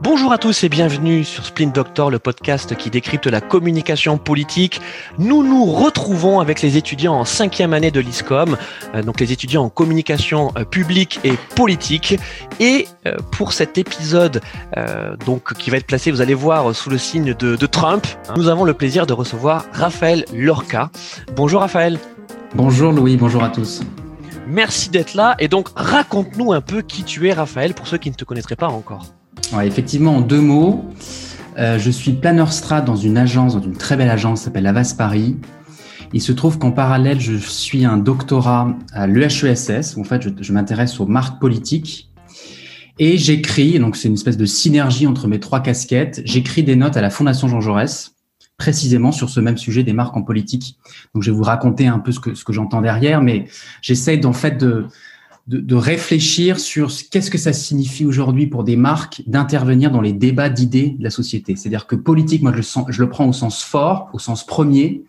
Bonjour à tous et bienvenue sur Splint Doctor, le podcast qui décrypte la communication politique. Nous nous retrouvons avec les étudiants en cinquième année de l'ISCOM, euh, donc les étudiants en communication euh, publique et politique. Et euh, pour cet épisode, donc qui va être placé, vous allez voir, sous le signe de, de Trump, nous avons le plaisir de recevoir Raphaël Lorca. Bonjour Raphaël. Bonjour Louis, bonjour à tous. Merci d'être là. Et donc, raconte-nous un peu qui tu es, Raphaël, pour ceux qui ne te connaîtraient pas encore effectivement, en deux mots, euh, je suis planeur strat dans une agence, dans une très belle agence qui s'appelle Avas Paris. Il se trouve qu'en parallèle, je suis un doctorat à l'EHESS. En fait, je, m'intéresse aux marques politiques. Et j'écris, donc c'est une espèce de synergie entre mes trois casquettes, j'écris des notes à la Fondation Jean Jaurès, précisément sur ce même sujet des marques en politique. Donc je vais vous raconter un peu ce que, ce que j'entends derrière, mais j'essaie en fait de, de, réfléchir sur qu'est-ce que ça signifie aujourd'hui pour des marques d'intervenir dans les débats d'idées de la société. C'est-à-dire que politique, moi, je le, sens, je le prends au sens fort, au sens premier,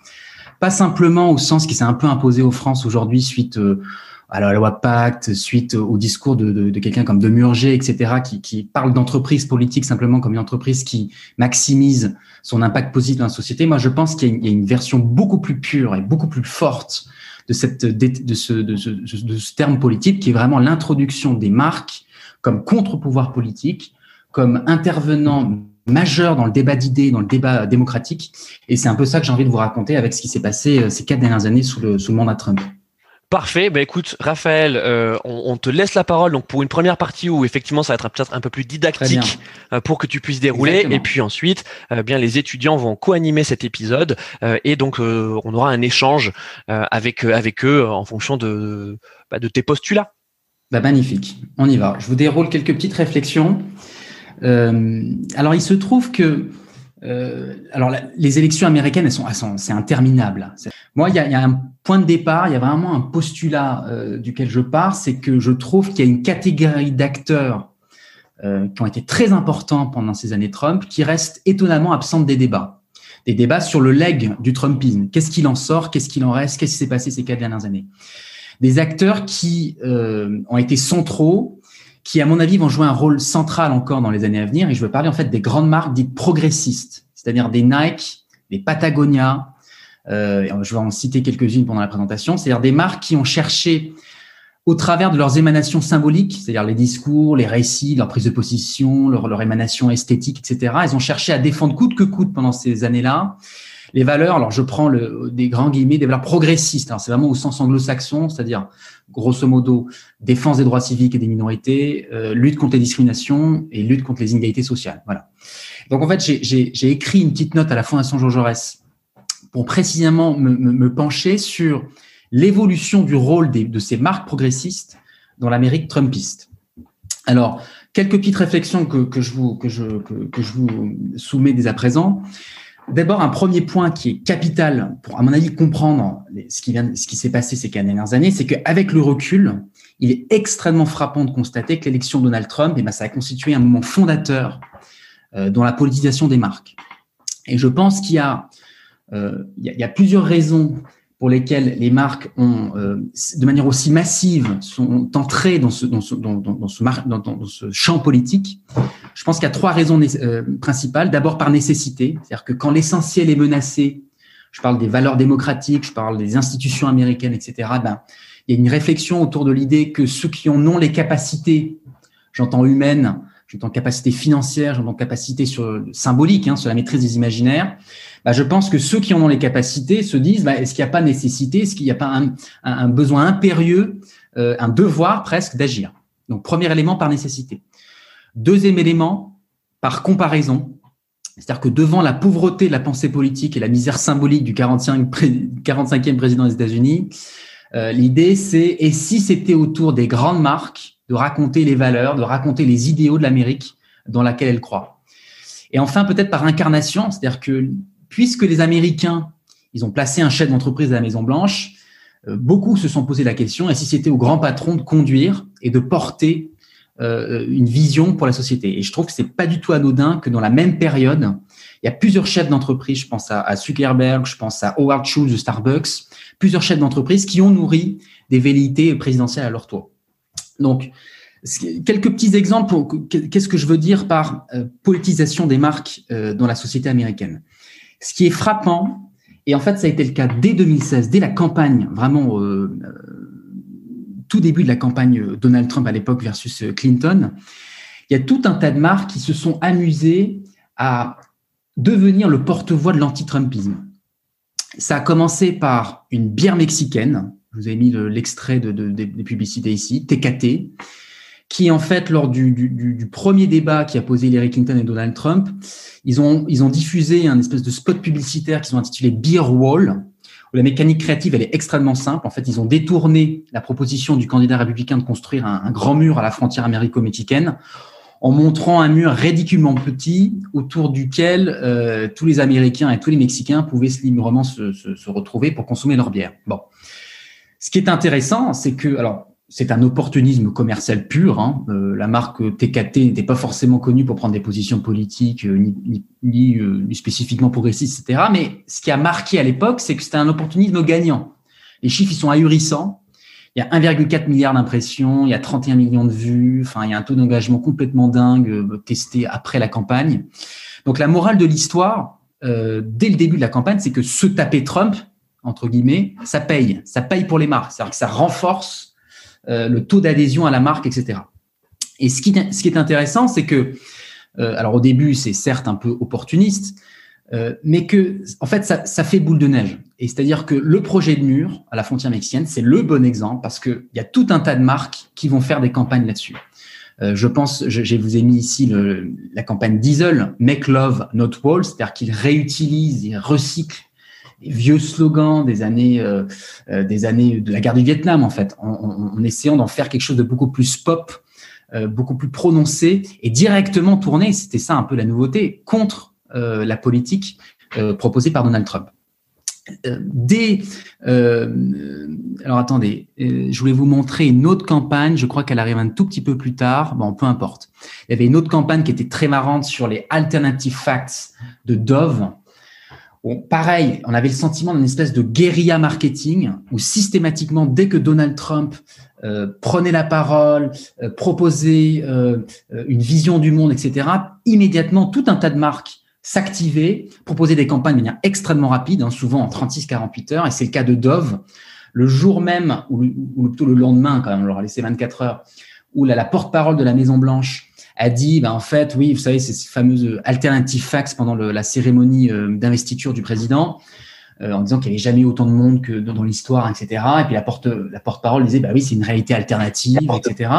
pas simplement au sens qui s'est un peu imposé aux France aujourd'hui suite euh, à la loi Pacte, suite au discours de, de, de quelqu'un comme de Murger, etc., qui, qui parle d'entreprise politique simplement comme une entreprise qui maximise son impact positif dans la société. Moi, je pense qu'il y, y, a une version beaucoup plus pure et beaucoup plus forte de, cette, de, ce, de, ce, terme politique qui est vraiment l'introduction des marques comme contre-pouvoir politique, comme intervenant majeur dans le débat d'idées, dans le débat démocratique. Et c'est un peu ça que j'ai envie de vous raconter avec ce qui s'est passé euh, ces quatre dernières années sous le, sous le mandat Trump. Parfait. Ben écoute, Raphaël, euh, on, te laisse la parole donc pour une première partie où effectivement ça va être peut-être un peu plus didactique euh, pour que tu puisses dérouler. Et puis ensuite, euh, bien les étudiants vont co-animer cet épisode et donc on aura un échange avec avec eux en fonction de bah, de tes postulats. Bah, magnifique. On y va. Je vous déroule quelques petites réflexions. alors il se trouve que euh, alors, les élections américaines, elles sont, c'est interminable. Moi, il y, a, y, a, un point de départ, il y a vraiment un postulat euh, duquel je pars, c'est que je trouve qu'il y a une catégorie d'acteurs euh, qui ont été très importants pendant ces années Trump, qui restent étonnamment absentes des débats. Des débats sur le leg du Trumpisme. Qu'est-ce qu'il en sort? Qu'est-ce qu'il en reste? Qu'est-ce qui s'est passé ces quatre dernières années? Des acteurs qui euh, ont été centraux qui, à mon avis, vont jouer un rôle central encore dans les années à venir. Et je veux parler en fait des grandes marques dites progressistes, c'est-à-dire des Nike, des Patagonia. Euh, je vais en citer quelques-unes pendant la présentation. C'est-à-dire des marques qui ont cherché, au travers de leurs émanations symboliques, c'est-à-dire les discours, les récits, leur prise de position, leur, leur émanation esthétique, etc. Elles ont cherché à défendre coûte que coûte pendant ces années-là les valeurs, alors je prends le, des grands guillemets, des valeurs progressistes. Alors c'est vraiment au sens anglo-saxon, c'est-à-dire grosso modo défense des droits civiques et des minorités, euh, lutte contre les discriminations et lutte contre les inégalités sociales. Voilà. Donc en fait, j'ai écrit une petite note à la Fondation Georges Jaurès pour précisément me, me, pencher sur l'évolution du rôle des, de ces marques progressistes dans l'Amérique trumpiste. Alors, quelques petites réflexions que, que je vous que je que je vous soumets dès à présent. D'abord, un premier point qui est capital pour, à mon avis, comprendre ce qui s'est passé ces dernières années, c'est qu'avec le recul, il est extrêmement frappant de constater que l'élection de Donald Trump, eh ben, ça a constitué un moment fondateur euh, dans la politisation des marques. Et je pense qu'il y a, euh, plusieurs raisons pour lesquelles les marques ont, euh, de manière aussi massive, sont entrées dans ce champ politique. Je pense qu'il y a trois raisons euh, principales. D'abord par nécessité, c'est-à-dire que quand l'essentiel est menacé, je parle des valeurs démocratiques, je parle des institutions américaines, etc. Ben, il y a une réflexion autour de l'idée que ceux qui en ont les capacités, j'entends humaines, j'entends capacité financière, j'entends capacité sur, symbolique, hein, sur la maîtrise des imaginaires, bah, je pense que ceux qui en ont les capacités se disent bah, est-ce qu'il n'y a pas nécessité, est-ce qu'il n'y a pas un, un, besoin impérieux, euh, un devoir presque d'agir? Donc, premier élément par nécessité. Deuxième élément, par comparaison. C'est-à-dire que devant la pauvreté de la pensée politique et la misère symbolique du 45, 45e président des États-Unis, euh, l'idée c'est et si c'était autour des grandes marques de raconter les valeurs, de raconter les idéaux de l'Amérique dans laquelle elle croit. Et enfin, peut-être par incarnation, c'est-à-dire que puisque les Américains, ils ont placé un chef d'entreprise à la Maison Blanche, euh, beaucoup se sont posé la question, et si c'était au grand patron de conduire et de porter euh, une vision pour la société. Et je trouve que c'est pas du tout anodin que dans la même période, il y a plusieurs chefs d'entreprise, je pense à, Zuckerberg, je pense à Howard Schultz de Starbucks, plusieurs chefs d'entreprise qui ont nourri des velléités présidentielles à leur tour. Donc, quelques petits exemples. Qu'est-ce que je veux dire par politisation des marques dans la société américaine Ce qui est frappant, et en fait, ça a été le cas dès 2016, dès la campagne, vraiment tout début de la campagne Donald Trump à l'époque versus Clinton, il y a tout un tas de marques qui se sont amusées à devenir le porte-voix de l'anti-Trumpisme. Ça a commencé par une bière mexicaine. Je vous ai mis l'extrait de, des publicités ici, TKT, qui en fait, lors du, premier débat qui a posé Hillary Clinton et Donald Trump, ils ont, ils ont diffusé un espèce de spot publicitaire qu'ils ont intitulé Beer Wall, où la mécanique créative, elle est extrêmement simple. En fait, ils ont détourné la proposition du candidat républicain de construire un, grand mur à la frontière américo-mexicaine en montrant un mur ridiculement petit autour duquel euh, tous les Américains et tous les Mexicains pouvaient librement se, se, se, retrouver pour consommer leur bière. Bon, ce qui est intéressant, c'est que alors c'est un opportunisme commercial pur. Hein. Euh, la marque TKT n'était pas forcément connue pour prendre des positions politiques, euh, ni, ni, ni, ni, spécifiquement progressistes, etc. Mais ce qui a marqué à l'époque, c'est que c'était un opportunisme gagnant. Les chiffres, ils sont ahurissants. Il y a 1,4 milliard d'impressions, il y a 31 millions de vues, enfin, il y a un taux d'engagement complètement dingue euh, testé après la campagne. Donc, la morale de l'histoire, euh, dès le début de la campagne, c'est que se taper Trump, entre guillemets, ça paye. Ça paye pour les marques. C'est-à-dire que ça renforce euh, le taux d'adhésion à la marque, etc. Et ce qui, ce qui est intéressant, c'est que, euh, alors au début, c'est certes un peu opportuniste, euh, mais que, en fait, ça, ça fait boule de neige. Et c'est-à-dire que le projet de mur à la frontière mexicaine, c'est le bon exemple parce qu'il y a tout un tas de marques qui vont faire des campagnes là-dessus. Euh, je pense, je, je, vous ai mis ici le, la campagne Diesel, Make Love, Not Wall, c'est-à-dire qu'ils réutilisent, ils recyclent vieux slogans des années, euh, euh, des années de la guerre du Vietnam, en fait, en, en, en essayant d'en faire quelque chose de beaucoup plus pop, euh, beaucoup plus prononcé et directement tourné, c'était ça un peu la nouveauté, contre euh, la politique euh, proposée par Donald Trump. Euh, dès, alors attendez, je voulais vous montrer une autre campagne. Je crois qu'elle arrive un tout petit peu plus tard. Bon, peu importe. Il y avait une autre campagne qui était très marrante sur les alternative facts de Dove. Bon, pareil, on avait le sentiment d'une espèce de guérilla marketing où systématiquement, dès que Donald Trump euh, prenait la parole, euh, proposait euh, une vision du monde, etc., immédiatement, tout un tas de marques s'activer, proposer des campagnes de manière extrêmement rapide, hein, souvent en 36-48 heures, et c'est le cas de Dove. Le jour même, ou, plutôt le lendemain, quand on leur a laissé 24 heures, où la, la porte-parole de la Maison-Blanche a dit, ben, en fait, oui, vous savez, ces fameuses alternative facts pendant le, la cérémonie euh, d'investiture du président, euh, en disant qu'il n'y avait jamais eu autant de monde que dans, dans l'histoire, etc. Et puis la porte, la porte-parole disait, bah oui, c'est une réalité alternative, etc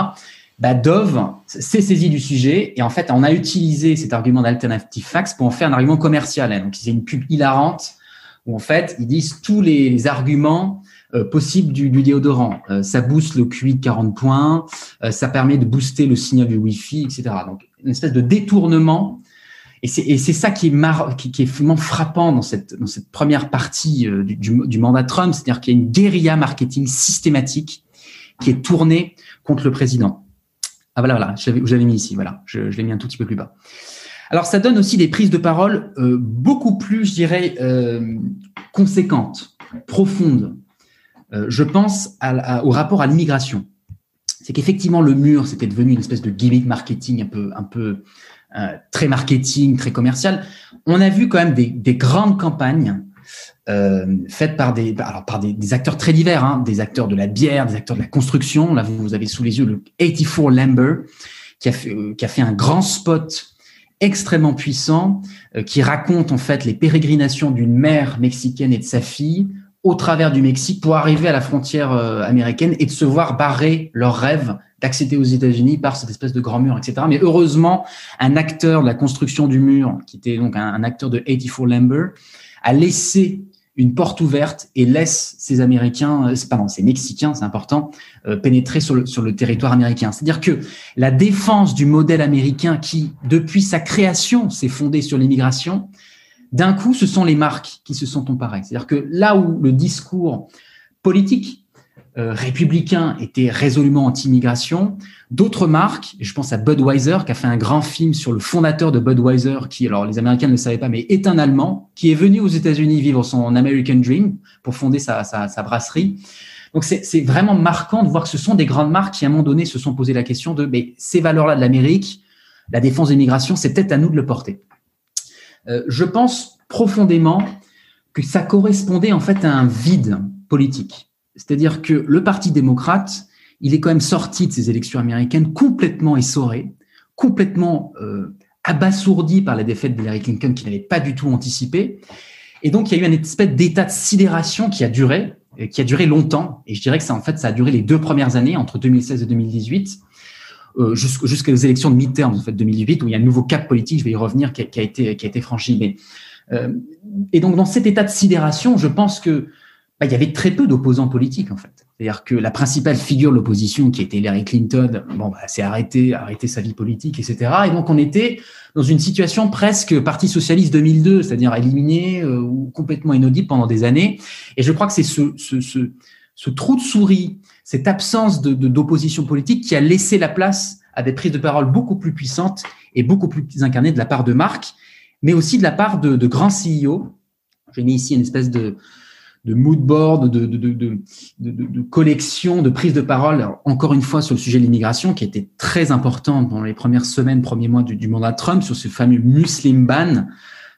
bah, Dove s'est saisi du sujet et en fait, on a utilisé cet argument d'alternative facts pour en faire un argument commercial. Donc, c'est une pub hilarante où en fait, ils disent tous les arguments euh, possibles du, du déodorant. Euh, ça booste le QI de 40 points, euh, ça permet de booster le signal du Wi-Fi, etc. Donc, une espèce de détournement. Et c'est ça qui est, qui, est vraiment frappant dans cette, dans cette première partie du, du, mandat Trump, c'est-à-dire qu'il y a une guérilla marketing systématique qui est tournée contre le président. Ah voilà, voilà, je mis ici, voilà, je, l'ai mis un tout petit peu plus bas. Alors ça donne aussi des prises de parole beaucoup plus, je dirais, conséquentes, profondes. Euh, je pense au rapport à l'immigration. C'est qu'effectivement le mur, c'était devenu une espèce de gimmick marketing un peu, un peu euh, très marketing, très commercial. On a vu quand même des, des grandes campagnes euh, faites par des, alors par des, acteurs très divers, hein, des acteurs de la bière, des acteurs de la construction. Là, vous, avez sous les yeux le 84 Lumber, qui a fait, qui a fait un grand spot extrêmement puissant, qui raconte en fait les pérégrinations d'une mère mexicaine et de sa fille au travers du Mexique pour arriver à la frontière euh, américaine et de se voir barrer leur rêve d'accéder aux États-Unis par cette espèce de grand mur, etc. Mais heureusement, un acteur de la construction du mur, qui était donc un, acteur de 84 Lumber, a laissé une porte ouverte et laisse ces Américains, euh, pardon, ces Mexicains, c'est important, euh, pénétrer sur le, sur le territoire américain. C'est-à-dire que la défense du modèle américain qui, depuis sa création, s'est fondée sur l'immigration, d'un coup, ce sont les marques qui se sont emparées. C'est-à-dire que là où le discours politique euh, républicain était résolument anti-immigration. D'autres marques, je pense à Budweiser, qui a fait un grand film sur le fondateur de Budweiser, qui, alors les Américains ne le savaient pas, mais est un Allemand, qui est venu aux États-Unis vivre son American Dream pour fonder sa, sa, sa brasserie. Donc c'est vraiment marquant de voir que ce sont des grandes marques qui, à un moment donné, se sont posé la question de mais ces valeurs-là de l'Amérique, la défense de l'immigration, c'est peut-être à nous de le porter. Euh, je pense profondément que ça correspondait en fait à un vide politique. C'est-à-dire que le Parti démocrate, il est quand même sorti de ces élections américaines complètement essoré, complètement euh, abasourdi par la défaite d'Hillary Clinton qu'il n'avait pas du tout anticipé. Et donc, il y a eu une espèce d'état de sidération qui a duré, qui a duré longtemps. Et je dirais que ça, en fait, ça a duré les deux premières années, entre 2016 et 2018, euh, jusqu'aux élections de mi-terme, en fait, 2018, où il y a un nouveau cap politique, je vais y revenir, qui a, qui a été, a franchi. Mais, euh, et donc, dans cet état de sidération, je pense que bah, il y avait très peu d'opposants politiques, en fait. C'est-à-dire que la principale figure de l'opposition, qui était Hillary Clinton, bon, bah, s'est arrêtée, arrêté sa vie politique, etc. Et donc, on était dans une situation presque Parti socialiste 2002, c'est-à-dire éliminé euh, ou complètement inaudible pendant des années. Et je crois que c'est ce, ce, ce, ce, trou de souris, cette absence de, d'opposition politique qui a laissé la place à des prises de parole beaucoup plus puissantes et beaucoup plus incarnées de la part de Marc, mais aussi de la part de, de grands CEO. J'ai mis ici une espèce de, de mood board, de, de, de, de, collection, de prise de parole, encore une fois sur le sujet de l'immigration, qui était très important dans les premières semaines, premiers mois du, mandat de Trump, sur ce fameux Muslim ban,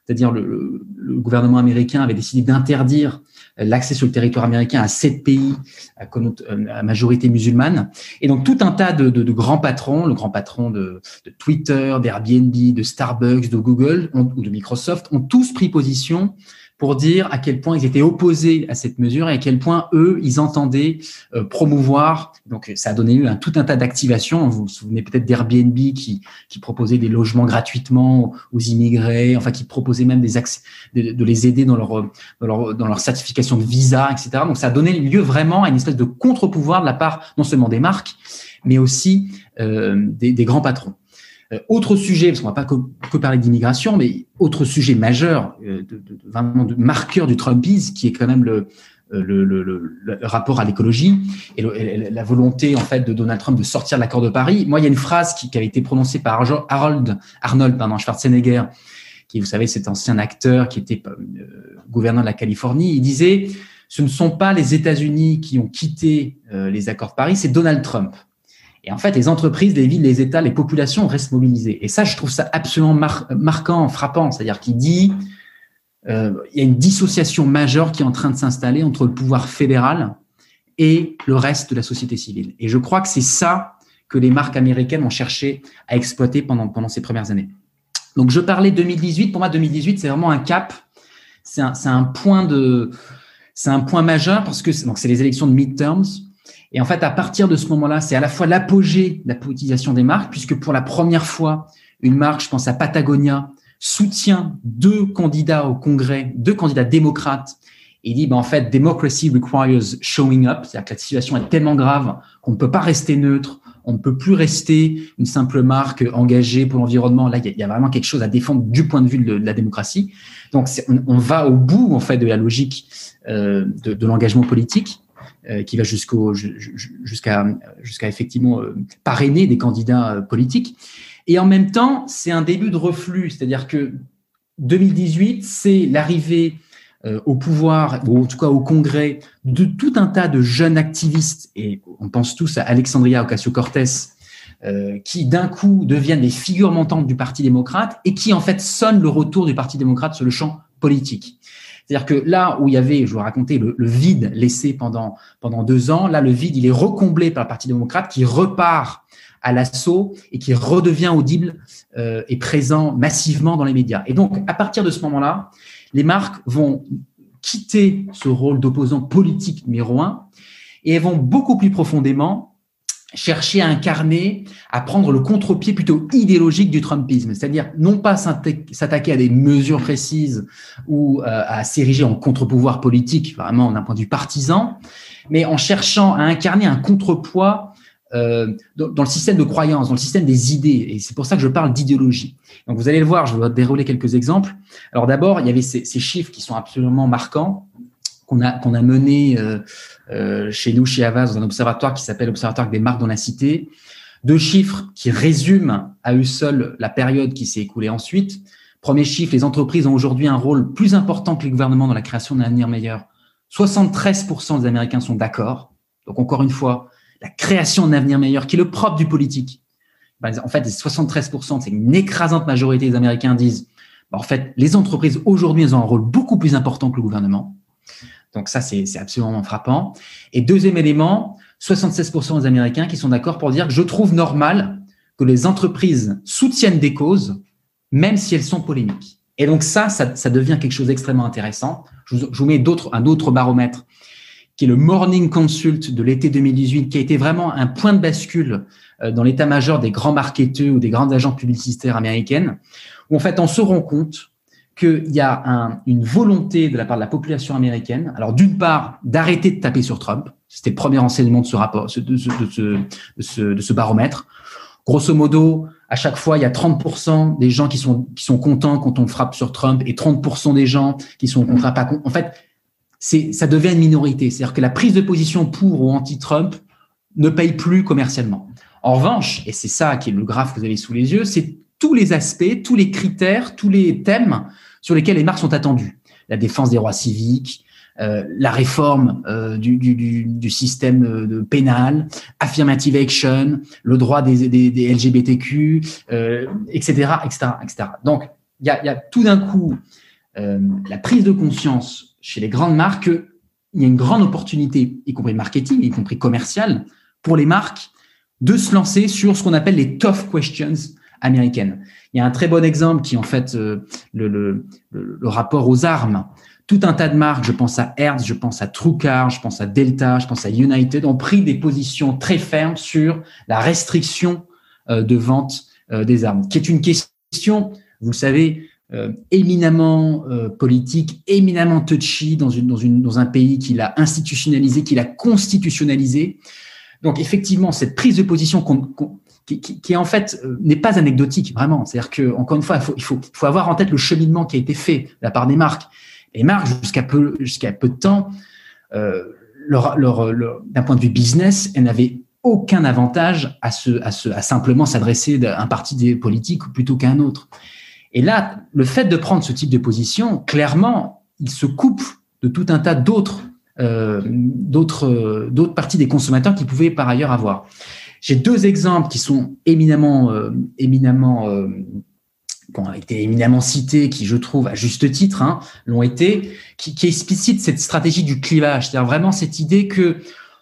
c'est-à-dire le, le, gouvernement américain avait décidé d'interdire l'accès sur le territoire américain à sept pays à, à, majorité musulmane. Et donc tout un tas de, grands patrons, le grand patron de Twitter, d'Airbnb, de Starbucks, de Google ou de Microsoft, ont tous pris position pour dire à quel point ils étaient opposés à cette mesure et à quel point eux, ils entendaient euh, promouvoir. Donc, ça a donné lieu à tout un tas d'activations. Vous vous souvenez peut-être d'Airbnb qui, proposait des logements gratuitement aux immigrés, enfin qui proposait même des accès, de, les aider dans leur, dans leur, dans leur certification de visa, etc. Donc, ça a donné lieu vraiment à une espèce de contre-pouvoir de la part non seulement des marques, mais aussi euh, des grands patrons. Euh, autre sujet, parce qu'on va pas que, parler d'immigration, mais autre sujet majeur, euh, de, de, vraiment de marqueur du Trumpisme, qui est quand même le, euh, le, le, le, rapport à l'écologie et, la volonté en fait de Donald Trump de sortir de l'accord de Paris. Moi, il y a une phrase qui, qui avait été prononcée par Harold Arnold pardon, Schwarzenegger, qui, vous savez, cet ancien acteur qui était gouverneur de la Californie. Il disait ce ne sont pas les États-Unis qui ont quitté les accords de Paris, c'est Donald Trump. Et en fait, les entreprises, les villes, les États, les populations restent mobilisées. Et ça, je trouve ça absolument marquant, frappant. C'est-à-dire qu'il dit, euh, il y a une dissociation majeure qui est en train de s'installer entre le pouvoir fédéral et le reste de la société civile. Et je crois que c'est ça que les marques américaines ont cherché à exploiter pendant, pendant ces premières années. Donc, je parlais 2018. Pour moi, 2018, c'est vraiment un cap. C'est un, un, point de, c'est un point majeur parce que donc c'est les élections de midterms. Et en fait, à partir de ce moment-là, c'est à la fois l'apogée de la politisation des marques, puisque pour la première fois, une marque, je pense à Patagonia, soutient deux candidats au Congrès, deux candidats démocrates, et dit, ben, en fait, democracy requires showing up, c'est-à-dire que la situation est tellement grave qu'on ne peut pas rester neutre, on ne peut plus rester une simple marque engagée pour l'environnement. Là, il y, a vraiment quelque chose à défendre du point de vue de, la démocratie. Donc, on, va au bout en fait de la logique euh, de, de l'engagement politique. Euh, qui va jusqu'à effectivement euh, parrainer des candidats euh, politiques. Et en même temps, c'est un début de reflux, c'est-à-dire que 2018, c'est l'arrivée au pouvoir, ou en tout cas au Congrès, de tout un tas de jeunes activistes, et on pense tous à Alexandria Ocasio-Cortez, qui d'un coup deviennent des figures montantes du Parti démocrate et qui en fait sonnent le retour du Parti démocrate sur le champ politique. C'est-à-dire que là où il y avait, je vous racontais, le, vide laissé pendant, pendant deux ans, là, le vide, il est recomblé par le Parti démocrate qui repart à l'assaut et qui redevient audible euh, et présent massivement dans les médias. Et donc, à partir de ce moment-là, les marques vont quitter ce rôle d'opposant politique numéro un et elles vont beaucoup plus profondément chercher à incarner, à prendre le contre-pied plutôt idéologique du Trumpisme, c'est-à-dire non pas s'attaquer à des mesures précises ou euh, à s'ériger en contre-pouvoir politique, vraiment d'un point de vue partisan, mais en cherchant à incarner un contrepoids euh, dans, le système de croyance, dans le système des idées. Et c'est pour ça que je parle d'idéologie. Donc vous allez le voir, je vais dérouler quelques exemples. Alors d'abord, il y avait ces chiffres qui sont absolument marquants qu'on a, mené euh, euh, chez nous, chez Avas, dans un observatoire qui s'appelle l'Observatoire des marques dans la cité. Deux chiffres qui résument à eux seuls la période qui s'est écoulée ensuite. Premier chiffre, les entreprises ont aujourd'hui un rôle plus important que les gouvernements dans la création d'un avenir meilleur. 73% des Américains sont d'accord. Donc encore une fois, la création d'un avenir meilleur, qui est le propre du politique. Ben, en fait, 73%, c'est une écrasante majorité des Américains disent, ben, en fait, les entreprises aujourd'hui, elles ont un rôle beaucoup plus important que le gouvernement. Donc ça, c'est absolument frappant. Et deuxième élément, 76% des Américains qui sont d'accord pour dire que je trouve normal que les entreprises soutiennent des causes, même si elles sont polémiques. Et donc ça, ça, devient quelque chose d'extrêmement intéressant. Je vous, mets un autre baromètre qui est le Morning Consult de l'été 2018, qui a été vraiment un point de bascule euh, dans l'état-major des grands marketeurs ou des grandes agences publicitaires américaines, où en fait on se rend compte qu'il y a une volonté de la part de la population américaine, alors d'une part d'arrêter de taper sur Trump, c'était le premier enseignement de ce rapport, de ce, baromètre. Grosso modo, à chaque fois, il y a 30% des gens qui sont, qui sont contents quand on frappe sur Trump et 30% des gens qui sont contre pas. En fait, ça devient une minorité. C'est-à-dire que la prise de position pour ou anti-Trump ne paye plus commercialement. En revanche, et c'est ça qui est le graphe que vous avez sous les yeux, c'est tous les aspects, tous les critères, tous les thèmes sur lesquels les marques sont attendues. La défense des droits civiques, euh, la réforme euh, du, système euh, pénal, affirmative action, le droit des LGBTQ, etc., etc., etc. Donc, il y a, y a, tout d'un coup la prise de conscience chez les grandes marques qu'il y a une grande opportunité, y compris marketing, y compris commercial, pour les marques de se lancer sur ce qu'on appelle les tough questions américaines. Il y a un très bon exemple qui est en fait le, le, rapport aux armes tout un tas de marques, je pense à Hertz, je pense à TrueCar, je pense à Delta, je pense à United, ont pris des positions très fermes sur la restriction euh, de vente euh, des armes, qui est une question, vous le savez, euh, éminemment politique, éminemment touchy dans, un pays qui l'a institutionnalisé, qui l'a constitutionnalisé. Donc effectivement, cette prise de position qui, en fait n'est pas anecdotique, vraiment. C'est-à-dire que encore une fois, il faut, il faut, faut avoir en tête le cheminement qui a été fait de la part des marques. Et marques, jusqu'à peu, jusqu'à peu de temps, euh, d'un point de vue business, elles n'avaient aucun avantage à, se, à, se, à simplement s'adresser à un parti des politiques plutôt qu'à un autre. Et là, le fait de prendre ce type de position, clairement, il se coupe de tout un tas d'autres euh, d'autres parties des consommateurs qui pouvaient par ailleurs avoir. J'ai deux exemples qui sont éminemment euh, éminemment qui ont été éminemment cités, qui je trouve à juste titre hein, l'ont été, qui, qui explicite cette stratégie du clivage, c'est-à-dire vraiment cette idée que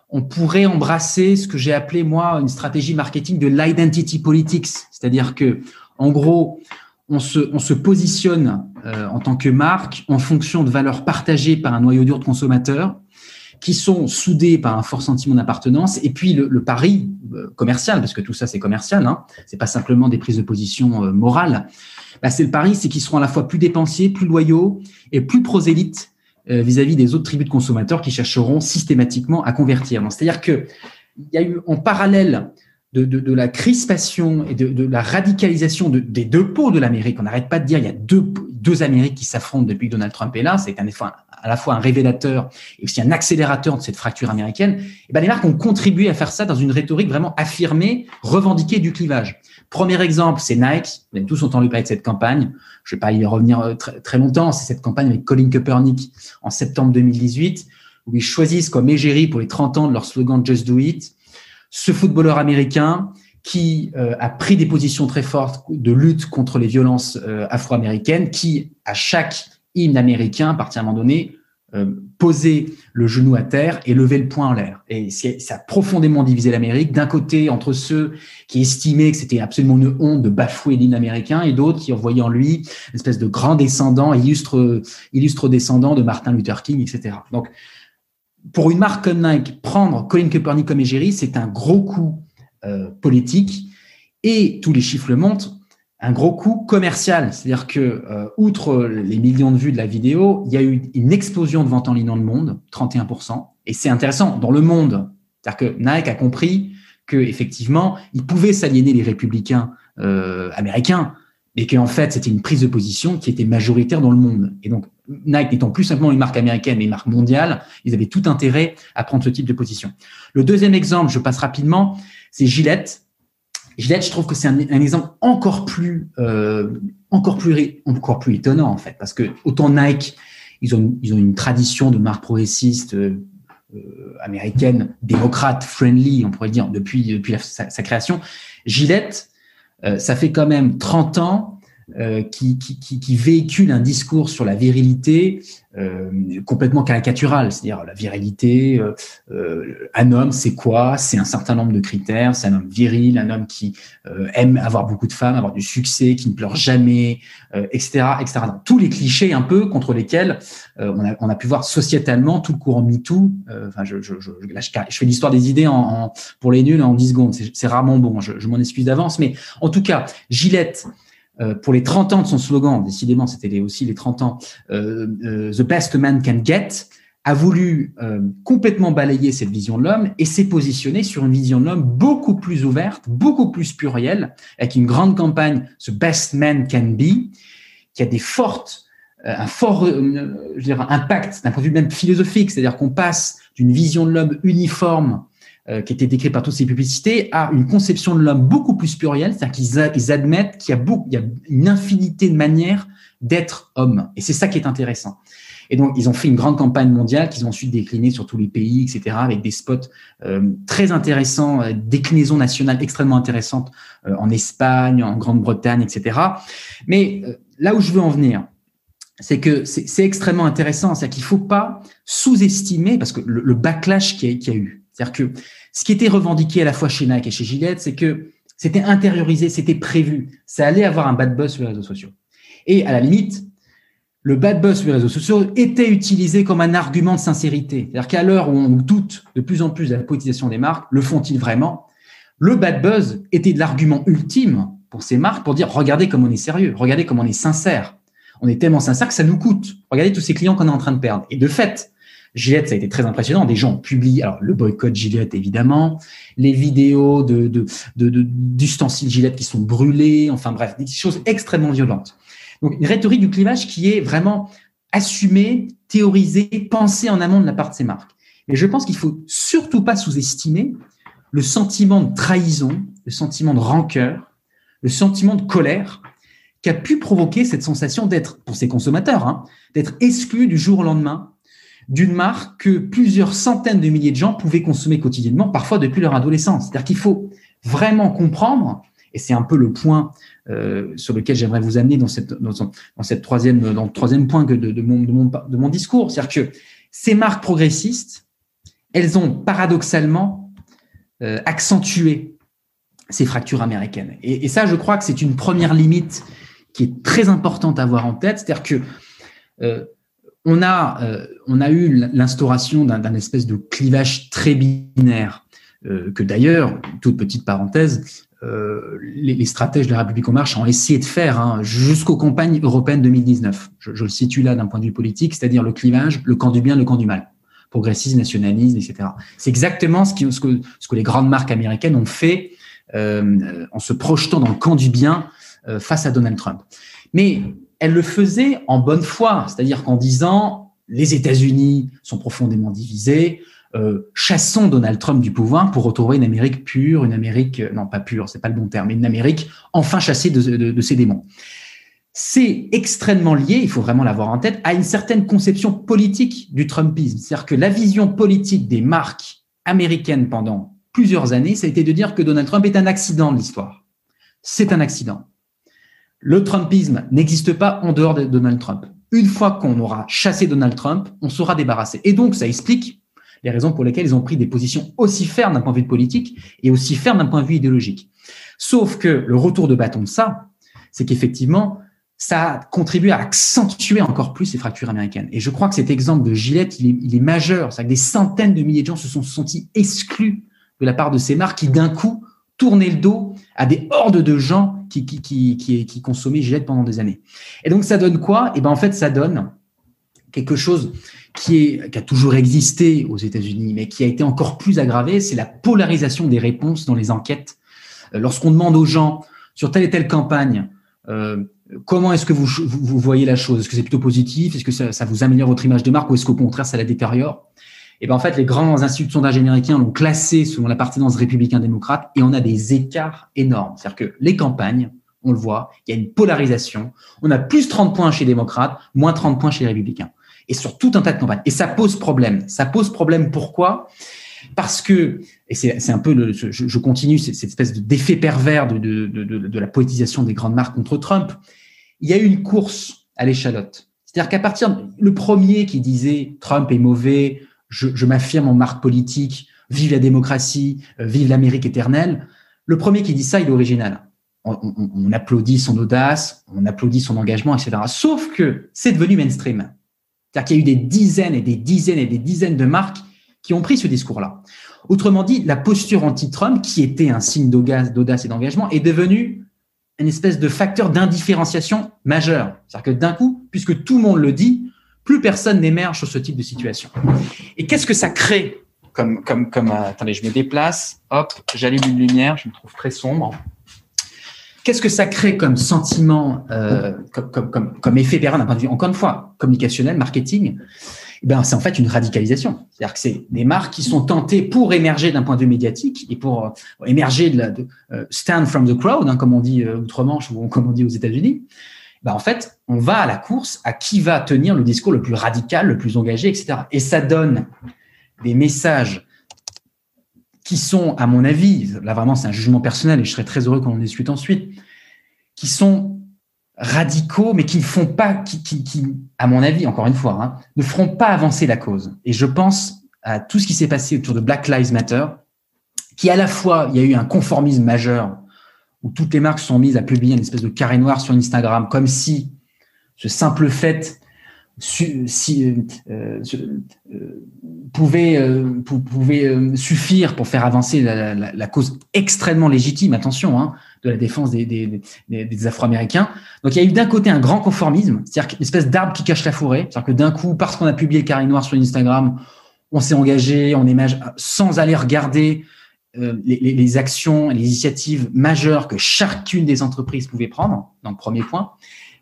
on pourrait embrasser ce que j'ai appelé moi une stratégie marketing de l'identity politics, c'est-à-dire que gros on se, on se positionne euh, en tant que marque en fonction de valeurs partagées par un noyau dur de consommateurs qui sont soudés par un fort sentiment d'appartenance et puis le, le pari euh, commercial parce que tout ça c'est commercial hein, c'est pas simplement des prises de position euh, morales bah, c'est le pari, c'est qu'ils seront à la fois plus dépensiers, plus loyaux et plus prosélytes euh, vis-à-vis des autres tribus de consommateurs qui chercheront systématiquement à convertir. C'est-à-dire que il y a eu en parallèle de, de, la crispation et de, la radicalisation des deux pôles de l'Amérique. On n'arrête pas de dire il y a deux, deux Amériques qui s'affrontent depuis que Donald Trump est là. C'est à la fois un révélateur et aussi un accélérateur de cette fracture américaine. Et ben les marques ont contribué à faire ça dans une rhétorique vraiment affirmée, revendiquée du clivage. Premier exemple, c'est Nike. Vous avez tous entendu parler de cette campagne. Je ne vais pas y revenir euh, très, très longtemps. C'est cette campagne avec Colin Kaepernick en septembre 2018, où ils choisissent comme égérie pour les 30 ans de leur slogan Just Do It, ce footballeur américain qui euh, a pris des positions très fortes de lutte contre les violences euh, afro-américaines, qui, à chaque hymne américain, à partir d'un moment donné, euh, poser le genou à terre et lever le poing en l'air. Et ça a profondément divisé l'Amérique. D'un côté, entre ceux qui estimaient que c'était absolument une honte de bafouer l'hymne américain et d'autres qui envoyaient en lui une espèce de grand descendant, illustre, illustre descendant de Martin Luther King, etc. Donc, pour une marque comme Nike, prendre Colin Kaepernick comme égérie, c'est un gros coup euh, politique et tous les chiffres montrent un gros coup commercial. C'est-à-dire que, euh, outre les millions de vues de la vidéo, il y a eu une explosion de ventes en ligne dans le monde, 31%. Et c'est intéressant, dans le monde. C'est-à-dire que Nike a compris que effectivement, il pouvait s'aliéner les républicains euh, américains, mais qu'en fait, c'était une prise de position qui était majoritaire dans le monde. Et donc, Nike n'étant plus simplement une marque américaine, mais une marque mondiale, ils avaient tout intérêt à prendre ce type de position. Le deuxième exemple, je passe rapidement, c'est Gillette. Gillette, je trouve que c'est un, exemple encore plus, euh, encore plus, encore plus étonnant en fait, parce que autant Nike, ils ont, ils ont une tradition de marque progressiste, euh, américaine, démocrate, friendly, on pourrait dire, depuis, depuis sa, création. Gillette, ça fait quand même 30 ans euh, qui, qui, véhicule un discours sur la virilité euh, complètement caricatural, c'est-à-dire la virilité, euh, euh, un homme c'est quoi? C'est un certain nombre de critères, c'est un homme viril, un homme qui aime avoir beaucoup de femmes, avoir du succès, qui ne pleure jamais, etc., etc. tous les clichés un peu contre lesquels on a, pu voir sociétalement tout le courant MeToo. Enfin, je, je, je, je, fais l'histoire des idées pour les nuls en 10 secondes, c'est rarement bon, je, m'en excuse d'avance, mais en tout cas, Gillette euh, pour les 30 ans de son slogan, décidément c'était aussi les 30 ans, euh, euh, The Best Man Can Get, a voulu complètement balayer cette vision de l'homme et s'est positionné sur une vision de l'homme beaucoup plus ouverte, beaucoup plus plurielle, avec une grande campagne The Best Man Can Be, qui a des fortes, un fort je veux dire, impact d'un point de vue même philosophique, c'est-à-dire qu'on passe d'une vision de l'homme uniforme euh, qui était décrit par toutes ces publicités, a une conception de l'homme beaucoup plus plurielle, c'est-à-dire qu'ils admettent qu'il y, a beaucoup, il y a une infinité de manières d'être homme. Et c'est ça qui est intéressant. Et donc, ils ont fait une grande campagne mondiale qu'ils ont ensuite déclinée sur tous les pays, etc., avec des spots euh, très intéressants, euh, déclinaisons nationales extrêmement intéressantes euh, en Espagne, en Grande-Bretagne, etc. Mais euh, là où je veux en venir, c'est que c'est extrêmement intéressant. C'est-à-dire qu'il ne faut pas sous-estimer, parce que le, le backlash qu'il y, y, a eu, c'est-à-dire que ce qui était revendiqué à la fois chez Nike et chez Gillette, c'est que c'était intériorisé, c'était prévu. Ça allait avoir un bad buzz sur les réseaux sociaux. Et à la limite, le bad buzz sur les réseaux sociaux était utilisé comme un argument de sincérité. C'est-à-dire qu'à l'heure où on doute de plus en plus de la politisation des marques, le font-ils vraiment? Le bad buzz était l'argument ultime pour ces marques pour dire regardez comme on est sérieux, regardez comme on est sincère. On est tellement sincère que ça nous coûte. Regardez tous ces clients qu'on est en train de perdre. Et de fait, Gillette, ça a été très impressionnant. Des gens publient, alors le boycott Gillette évidemment, les vidéos de, d'ustensiles de, Gillette qui sont brûlés, enfin bref, des choses extrêmement violentes. Donc une rhétorique du clivage qui est vraiment assumée, théorisée, pensée en amont de la part de ces marques. Mais je pense qu'il faut surtout pas sous-estimer le sentiment de trahison, le sentiment de rancœur, le sentiment de colère qui a pu provoquer cette sensation d'être, pour ces consommateurs, hein, d'être exclu du jour au lendemain d'une marque que plusieurs centaines de milliers de gens pouvaient consommer quotidiennement, parfois depuis leur adolescence. C'est-à-dire qu'il faut vraiment comprendre, et c'est un peu le point euh, sur lequel j'aimerais vous amener dans, cette, dans, cette troisième, dans le troisième point de, de, mon, de, mon, de mon discours. C'est-à-dire que ces marques progressistes, elles ont paradoxalement euh, accentué ces fractures américaines. Et, et ça, je crois que c'est une première limite qui est très importante à avoir en tête. C'est-à-dire que euh, on a, euh, on a eu l'instauration d'un espèce de clivage très binaire, euh, que d'ailleurs, toute petite parenthèse, euh, les, les, stratèges de la République en marche ont essayé de faire hein, jusqu'aux campagnes européennes 2019. Je, je le situe là d'un point de vue politique, c'est-à-dire le clivage, le camp du bien, le camp du mal, progressisme, nationalisme, etc. C'est exactement ce, qui, ce, que, ce que les grandes marques américaines ont fait euh, en se projetant dans le camp du bien face à Donald Trump. Mais elle le faisait en bonne foi, c'est-à-dire qu'en disant les États-Unis sont profondément divisés, euh, chassons Donald Trump du pouvoir pour retrouver une Amérique pure, une Amérique non pas pure, c'est pas le bon terme, mais une Amérique enfin chassée de, de, de ses démons. C'est extrêmement lié, il faut vraiment l'avoir en tête, à une certaine conception politique du Trumpisme. C'est-à-dire que la vision politique des marques américaines pendant plusieurs années, ça a été de dire que Donald Trump est un accident de l'histoire. C'est un accident. Le Trumpisme n'existe pas en dehors de Donald Trump. Une fois qu'on aura chassé Donald Trump, on sera débarrassé. Et donc, ça explique les raisons pour lesquelles ils ont pris des positions aussi fermes d'un point de vue politique et aussi fermes d'un point de vue idéologique. Sauf que le retour de bâton de ça, c'est qu'effectivement, ça a contribué à accentuer encore plus ces fractures américaines. Et je crois que cet exemple de Gillette, il est, il est majeur. C'est que des centaines de milliers de gens se sont sentis exclus de la part de ces marques qui, d'un coup, tournaient le dos à des hordes de gens qui, consommaient Gillette pendant des années. Et donc, ça donne quoi? Eh ben en fait, ça donne quelque chose qui, a toujours existé aux États-Unis, mais qui a été encore plus aggravé, c'est la polarisation des réponses dans les enquêtes. Euh, lorsqu'on demande aux gens sur telle et telle campagne, euh, comment est-ce que vous, voyez la chose? Est-ce que c'est plutôt positif? Est-ce que ça, vous améliore votre image de marque ou est-ce qu'au contraire, ça la détériore? Et ben en fait, les grands instituts de sondage américains l'ont classé selon l'appartenance républicain-démocrate et on a des écarts énormes. C'est-à-dire que les campagnes, on le voit, il y a une polarisation. On a plus 30 points chez les démocrates, moins 30 points chez les républicains. et sur tout un tas de campagnes. Et ça pose problème. Ça pose problème pourquoi? Parce que, et c'est un peu, le, je, je, continue cette espèce d'effet pervers de, de, de, de, la poétisation des grandes marques contre Trump. Il y a eu une course à l'échalote. C'est-à-dire qu'à partir, le premier qui disait Trump est mauvais, je, je m'affirme en marque politique, vive la démocratie, euh, vive l'Amérique éternelle, le premier qui dit ça, il est original. On, on, on, applaudit son audace, on applaudit son engagement, etc. Sauf que c'est devenu mainstream. C'est-à-dire qu'il y a eu des dizaines et des dizaines et des dizaines de marques qui ont pris ce discours-là. Autrement dit, la posture anti-Trump, qui était un signe d'audace et d'engagement, est devenue une espèce de facteur d'indifférenciation majeur. C'est-à-dire que d'un coup, puisque tout le monde le dit, plus personne n'émerge sur ce type de situation. Et qu'est-ce que ça crée comme, comme, comme, euh, attendez, je me déplace, hop, j'allume une lumière, je me trouve très sombre. Qu'est-ce que ça crée comme sentiment, euh, comme, comme, comme, comme, effet pervers d'un point de vue, encore une fois, communicationnel, marketing? Eh ben, C'est en fait une radicalisation. C'est-à-dire que c'est des marques qui sont tentées pour émerger d'un point de vue médiatique et pour euh, émerger de la de, uh, stand from the crowd, hein, comme on dit euh, outre-Manche ou comme on dit aux États-Unis. Ben, en fait, on va à la course à qui va tenir le discours le plus radical, le plus engagé, etc. Et ça donne des messages qui sont, à mon avis, là vraiment c'est un jugement personnel et je serais très heureux qu'on en discute ensuite, qui sont radicaux, mais qui ne font pas, qui, qui, qui à mon avis, encore une fois, hein, ne feront pas avancer la cause. Et je pense à tout ce qui s'est passé autour de Black Lives Matter, qui à la fois, il y a eu un conformisme majeur, où toutes les marques sont mises à publier une espèce de carré noir sur Instagram, comme si ce simple fait pouvait, suffire pour faire avancer la, cause extrêmement légitime, attention, hein, de la défense des, Afro-Américains. Donc il y a eu d'un côté un grand conformisme, c'est-à-dire une espèce d'arbre qui cache la forêt, c'est-à-dire que d'un coup, parce qu'on a publié le carré noir sur Instagram, on s'est engagé, on est sans aller regarder les, les, les, actions, les initiatives majeures que chacune des entreprises pouvait prendre. Donc premier point.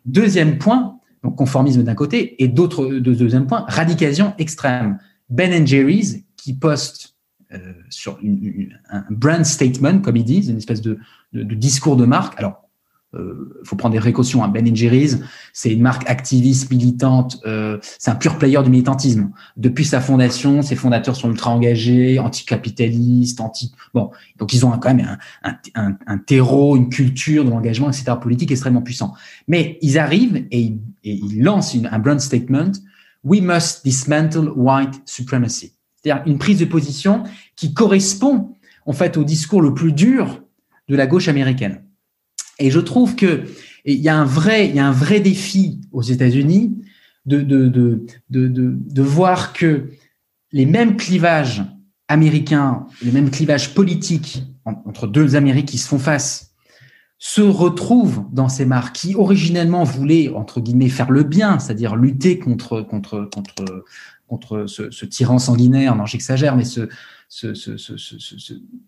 Deuxième point, donc conformisme d'un côté, et d'autres, de deuxième point, radicalisation extrême. Ben Jerry's qui poste euh, sur une, une, un brand statement, comme ils disent, une espèce de, de, de discours de marque. Alors, euh, faut prendre des précautions. Hein. Ben Jerry's, c'est une marque activiste, militante. Euh, c'est un pur player du militantisme. Depuis sa fondation, ses fondateurs sont ultra engagés, anticapitalistes, anti. Bon, donc ils ont quand même un, terreau, une culture de l'engagement, etc. politique extrêmement puissant. Mais ils arrivent et ils, lancent un brand statement. We must dismantle white supremacy. C'est-à-dire une prise de position qui correspond en fait au discours le plus dur de la gauche américaine. Et je trouve que il y a un vrai, il y a un vrai défi aux États-Unis de, de, de, de, de voir que les mêmes clivages américains, les mêmes clivages politiques entre deux Amériques qui se font face, se retrouvent dans ces marques qui originellement voulaient entre guillemets faire le bien, c'est-à-dire lutter contre contre contre contre ce, ce tyran sanguinaire. Non, j'exagère, mais ce, ce, ce,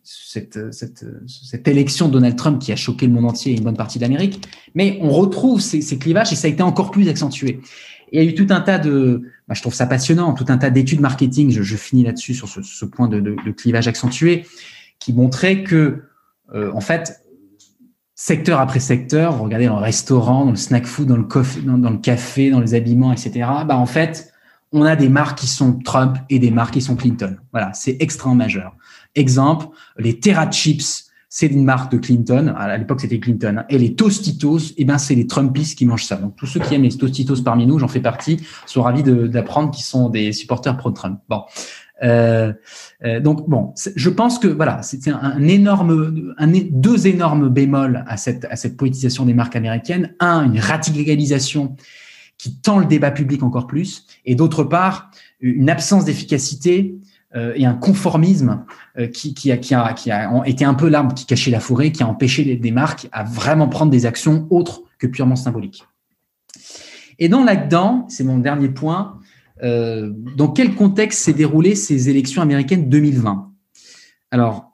cette, cette, cette, élection de Donald Trump qui a choqué le monde entier et une bonne partie d'Amérique. Mais on retrouve ces, clivages et ça a été encore plus accentué. Il y a eu tout un tas de, bah, je trouve ça passionnant, tout un tas d'études marketing. Je, je finis là-dessus sur ce, ce point de, de, de, clivage accentué qui montraient que, euh, en fait, secteur après secteur, regardez dans le restaurant, dans le snack food, dans le, coffee, dans le café, dans les habillements, etc. Bah en fait, on a des marques qui sont Trump et des marques qui sont Clinton. Voilà, c'est extrêmement majeur. Exemple, les Terra Chips, c'est une marque de Clinton. À l'époque, c'était Clinton. Et les Tostitos, eh ben, c'est les Trumpistes qui mangent ça. Donc, tous ceux qui aiment les Tostitos parmi nous, j'en fais partie, sont ravis d'apprendre qu'ils sont des supporters pro-Trump. Bon. Euh, euh, donc bon, je pense que voilà, c'était un, énorme, deux énormes bémols à cette à cette politisation des marques américaines. Un, une radicalisation qui tend le débat public encore plus, et d'autre part, une absence d'efficacité euh, et un conformisme euh, qui, qui, a, qui, a, qui a été un peu l'arbre qui cachait la forêt, qui a empêché les, des marques à vraiment prendre des actions autres que purement symboliques. Et dans là-dedans, c'est mon dernier point, euh, dans quel contexte s'est déroulé ces élections américaines 2020 Alors,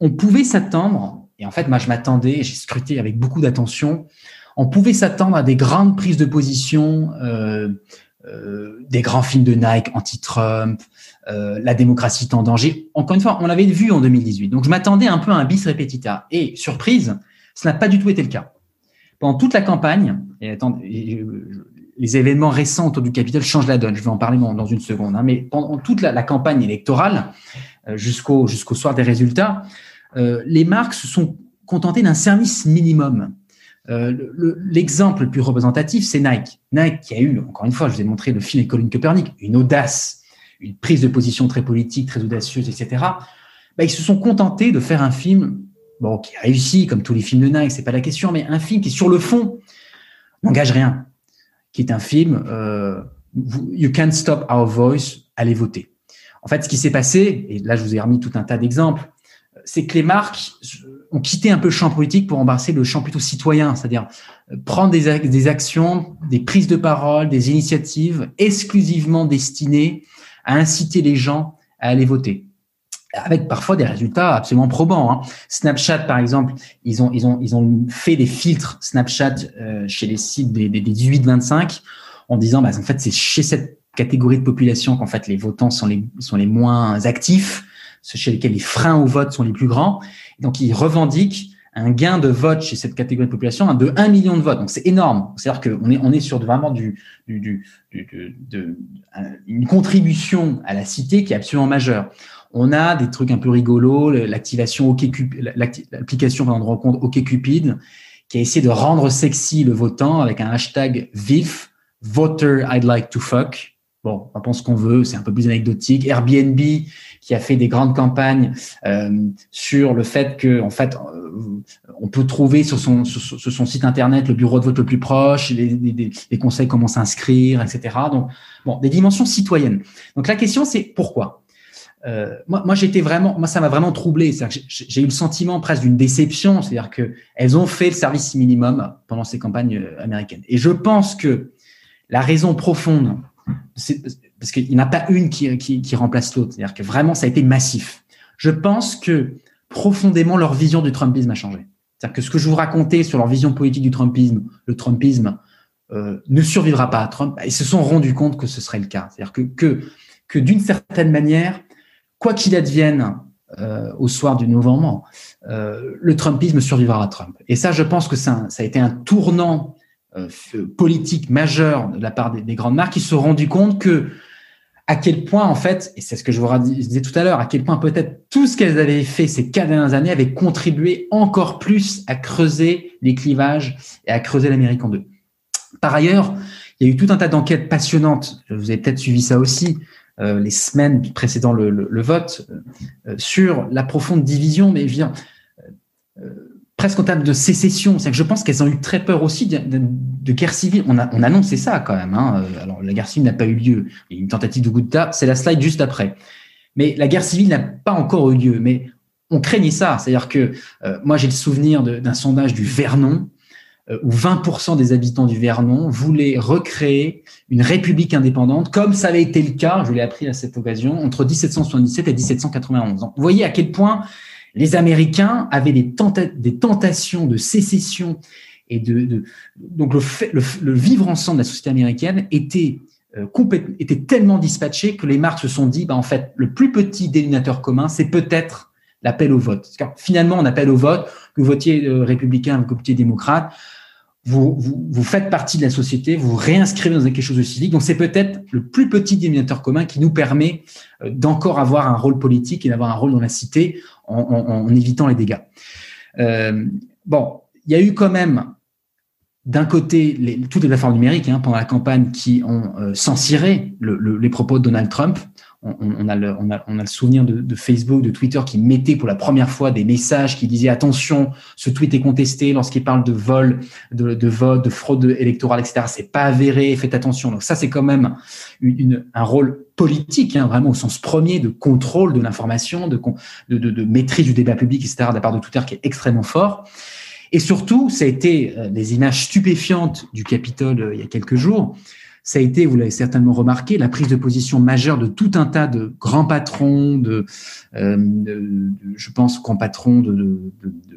on pouvait s'attendre, et en fait, moi je m'attendais, j'ai scruté avec beaucoup d'attention, on pouvait s'attendre à des grandes prises de position, euh, euh, des grands films de Nike anti-Trump, euh, la démocratie est en danger. Encore une fois, on l'avait vu en 2018. Donc je m'attendais un peu à un bis repetita. Et surprise, ce n'a pas du tout été le cas. Pendant toute la campagne, et attendez, les événements récents autour du Capitole changent la donne. Je vais en parler dans, une seconde. Hein. Mais pendant toute la, campagne électorale, jusqu'au jusqu'au soir des résultats, les marques se sont contentées d'un service minimum. L'exemple le, plus représentatif, c'est Nike. Nike qui a eu, encore une fois, je vous ai montré le film de Colin Copernic, une audace, une prise de position très politique, très audacieuse, etc. Bah, ils se sont contentés de faire un film bon, qui a réussi, comme tous les films de Nike, c'est pas la question, mais un film qui, sur le fond, n'engage rien, qui est un film euh, You Can't Stop Our Voice, allez voter. En fait, ce qui s'est passé, et là je vous ai remis tout un tas d'exemples, c'est que les marques ont quitté un peu le champ politique pour embrasser le champ plutôt citoyen, c'est-à-dire euh, prendre des, des actions, des prises de parole, des initiatives exclusivement destinées à inciter les gens à aller voter avec parfois des résultats absolument probants. Hein. Snapchat, par exemple, ils ont, ils, ont, ils ont fait des filtres Snapchat euh, chez les sites des, des, 18-25 en disant, bah, en fait, c'est chez cette catégorie de population qu'en fait les votants sont les, sont les moins actifs, ceux chez lesquels les freins au vote sont les plus grands. Donc, ils revendiquent un gain de vote chez cette catégorie de population de 1 million de votes. Donc, c'est énorme. C'est-à-dire qu'on est, on est sur vraiment du, du, du, du de, une contribution à la cité qui est absolument majeure. On a des trucs un peu rigolos, l'activation l'application de rencontre OkCupid, qui a essayé de rendre sexy le votant avec un hashtag VIF, Voter I'd like to fuck. Bon, on pense qu'on veut, c'est un peu plus anecdotique. Airbnb qui a fait des grandes campagnes euh, sur le fait que, en fait, euh, on peut trouver sur son, sur, son site internet le bureau de vote le plus proche, les, les conseils comment s'inscrire, etc. Donc, bon, des dimensions citoyennes. Donc la question c'est pourquoi? Euh, moi, moi j'étais vraiment, moi, ça m'a vraiment troublé. J'ai eu le sentiment presque d'une déception, c'est-à-dire que elles ont fait le service minimum pendant ces campagnes euh, américaines. Et je pense que la raison profonde, parce qu'il n'y en a pas une qui, remplace l'autre, c'est-à-dire que vraiment, ça a été massif. Je pense que profondément, leur vision du Trumpisme a changé. C'est-à-dire que ce que je vous racontais sur leur vision politique du Trumpisme, le Trumpisme euh, ne survivra pas à Trump. Ils se sont rendus compte que ce serait le cas. C'est-à-dire que, que, que d'une certaine manière, quoi qu'il advienne euh, au soir du novembre, euh, le Trumpisme survivra à Trump. Et ça, je pense que ça, a été un tournant politique majeur de la part des, grandes marques qui se sont rendues compte que à quel point, en fait, et c'est ce que je vous disais tout à l'heure, à quel point peut-être tout ce qu'elles avaient fait ces quatre dernières années avait contribué encore plus à creuser les clivages et à creuser l'Amérique en deux. Par ailleurs, il y a eu tout un tas d'enquêtes passionnantes. Vous avez peut-être suivi ça aussi euh, les semaines précédant le, vote euh, sur la profonde division, mais euh, presque en termes de sécession. C'est que je pense qu'elles ont eu très peur aussi de, guerre civile. On a, on ça quand même. Hein. Alors la guerre civile n'a pas eu lieu. Une tentative de Gouda, c'est la slide juste après. Mais la guerre civile n'a pas encore eu lieu. Mais on craignait ça. C'est-à-dire que moi j'ai le souvenir d'un sondage du Vernon euh, où 20% des habitants du Vernon voulaient recréer une république indépendante, comme ça avait été le cas, je l'ai appris à cette occasion, entre 1777 et 1791. vous voyez à quel point les Américains avaient des tentations de sécession et de, donc le, le, vivre ensemble de la société américaine était euh, était tellement dispatché que les marques se sont dit, bah, en fait, le plus petit dénominateur commun, c'est peut-être l'appel au vote. Car finalement, on appelle au vote, que vous votiez euh, républicain que vous votiez démocrate, vous, vous, faites partie de la société, vous, vous réinscrivez dans quelque chose de civique. Donc, c'est peut-être le plus petit dénominateur commun qui nous permet euh, d'encore avoir un rôle politique et d'avoir un rôle dans la cité en, en, évitant les dégâts. Euh, bon, il y a eu quand même d'un côté les, toutes les plateformes numériques hein, pendant la campagne qui ont euh, censuré le, les propos de Donald Trump on, a le, on, a, on, a, le, souvenir de, Facebook, de Twitter qui mettait pour la première fois des messages qui disaient attention, ce tweet est contesté lorsqu'il parle de vol, de, de, vote, de fraude électorale, etc. C'est pas avéré, faites attention. Donc ça, c'est quand même une, un rôle politique, hein, vraiment au sens premier de contrôle de l'information, de, de, de, maîtrise du débat public, etc. de la part de Twitter qui est extrêmement fort. Et surtout, ça a été euh, des images stupéfiantes du Capitole euh, il y a quelques jours ça a été, vous l'avez certainement remarqué, la prise de position majeure de tout un tas de grands patrons, de, euh, je pense grands patrons de,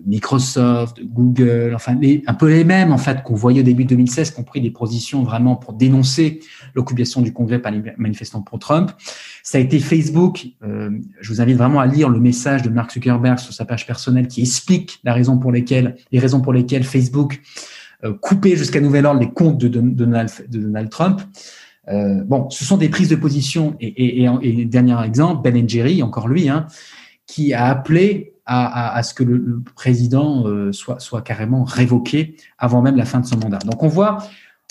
Microsoft, de Google, enfin un peu les mêmes en fait qu'on voyait au début de 2016, qui ont pris des positions vraiment pour dénoncer l'occupation du Congrès par les manifestants pro Trump. Ça a été Facebook. Euh, je vous invite vraiment à lire le message de Mark Zuckerberg sur sa page personnelle qui explique la raison pour lesquelles, les raisons pour lesquelles Facebook couper jusqu'à nouvel ordre les comptes de, Donald, Trump. bon, ce sont des prises de position. Et, dernier exemple, Ben Jerry, encore lui, hein, qui a appelé à, ce que le, président soit, soit carrément révoqué avant même la fin de son mandat. Donc on voit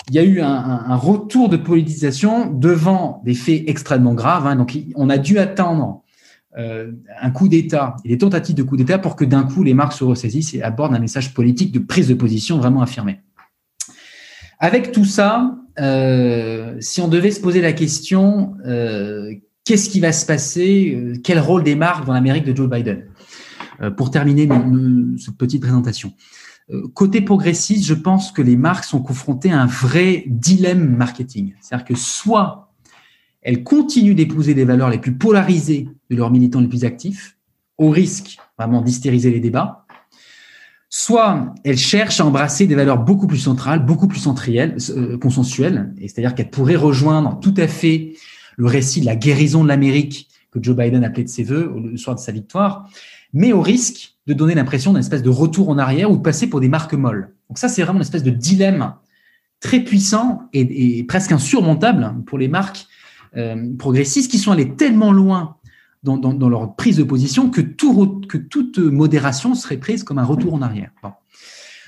il y a eu un, retour de politisation devant des faits extrêmement graves. Hein. donc, on a dû attendre euh, un coup d'État et des tentatives de coup d'État pour que d'un coup les marques se ressaisissent et abordent un message politique de prise de position vraiment affirmé. Avec tout ça, euh, si on devait se poser la question, euh, qu'est-ce qui va se passer Quel rôle des marques dans l'Amérique de Joe Biden? Pour terminer cette petite présentation. Euh, côté progressiste, je pense que les marques sont confrontées à un vrai dilemme marketing. C'est-à-dire que soit elles continuent d'épouser des valeurs les plus polarisées de leurs militants les plus actifs, au risque vraiment d'hystériser les débats, soit elles cherchent à embrasser des valeurs beaucoup plus centrales, beaucoup plus centrielles, euh, consensuelles, c'est-à-dire qu'elles pourraient rejoindre tout à fait le récit de la guérison de l'Amérique que Joe Biden appelait de ses voeux le soir de sa victoire, mais au risque de donner l'impression d'un espèce de retour en arrière ou de passer pour des marques molles. Donc ça, c'est vraiment une espèce de dilemme très puissant et, presque insurmontable pour les marques euh, progressistes qui sont allées tellement loin dans, leur prise de position que, toute modération serait prise comme un retour en arrière.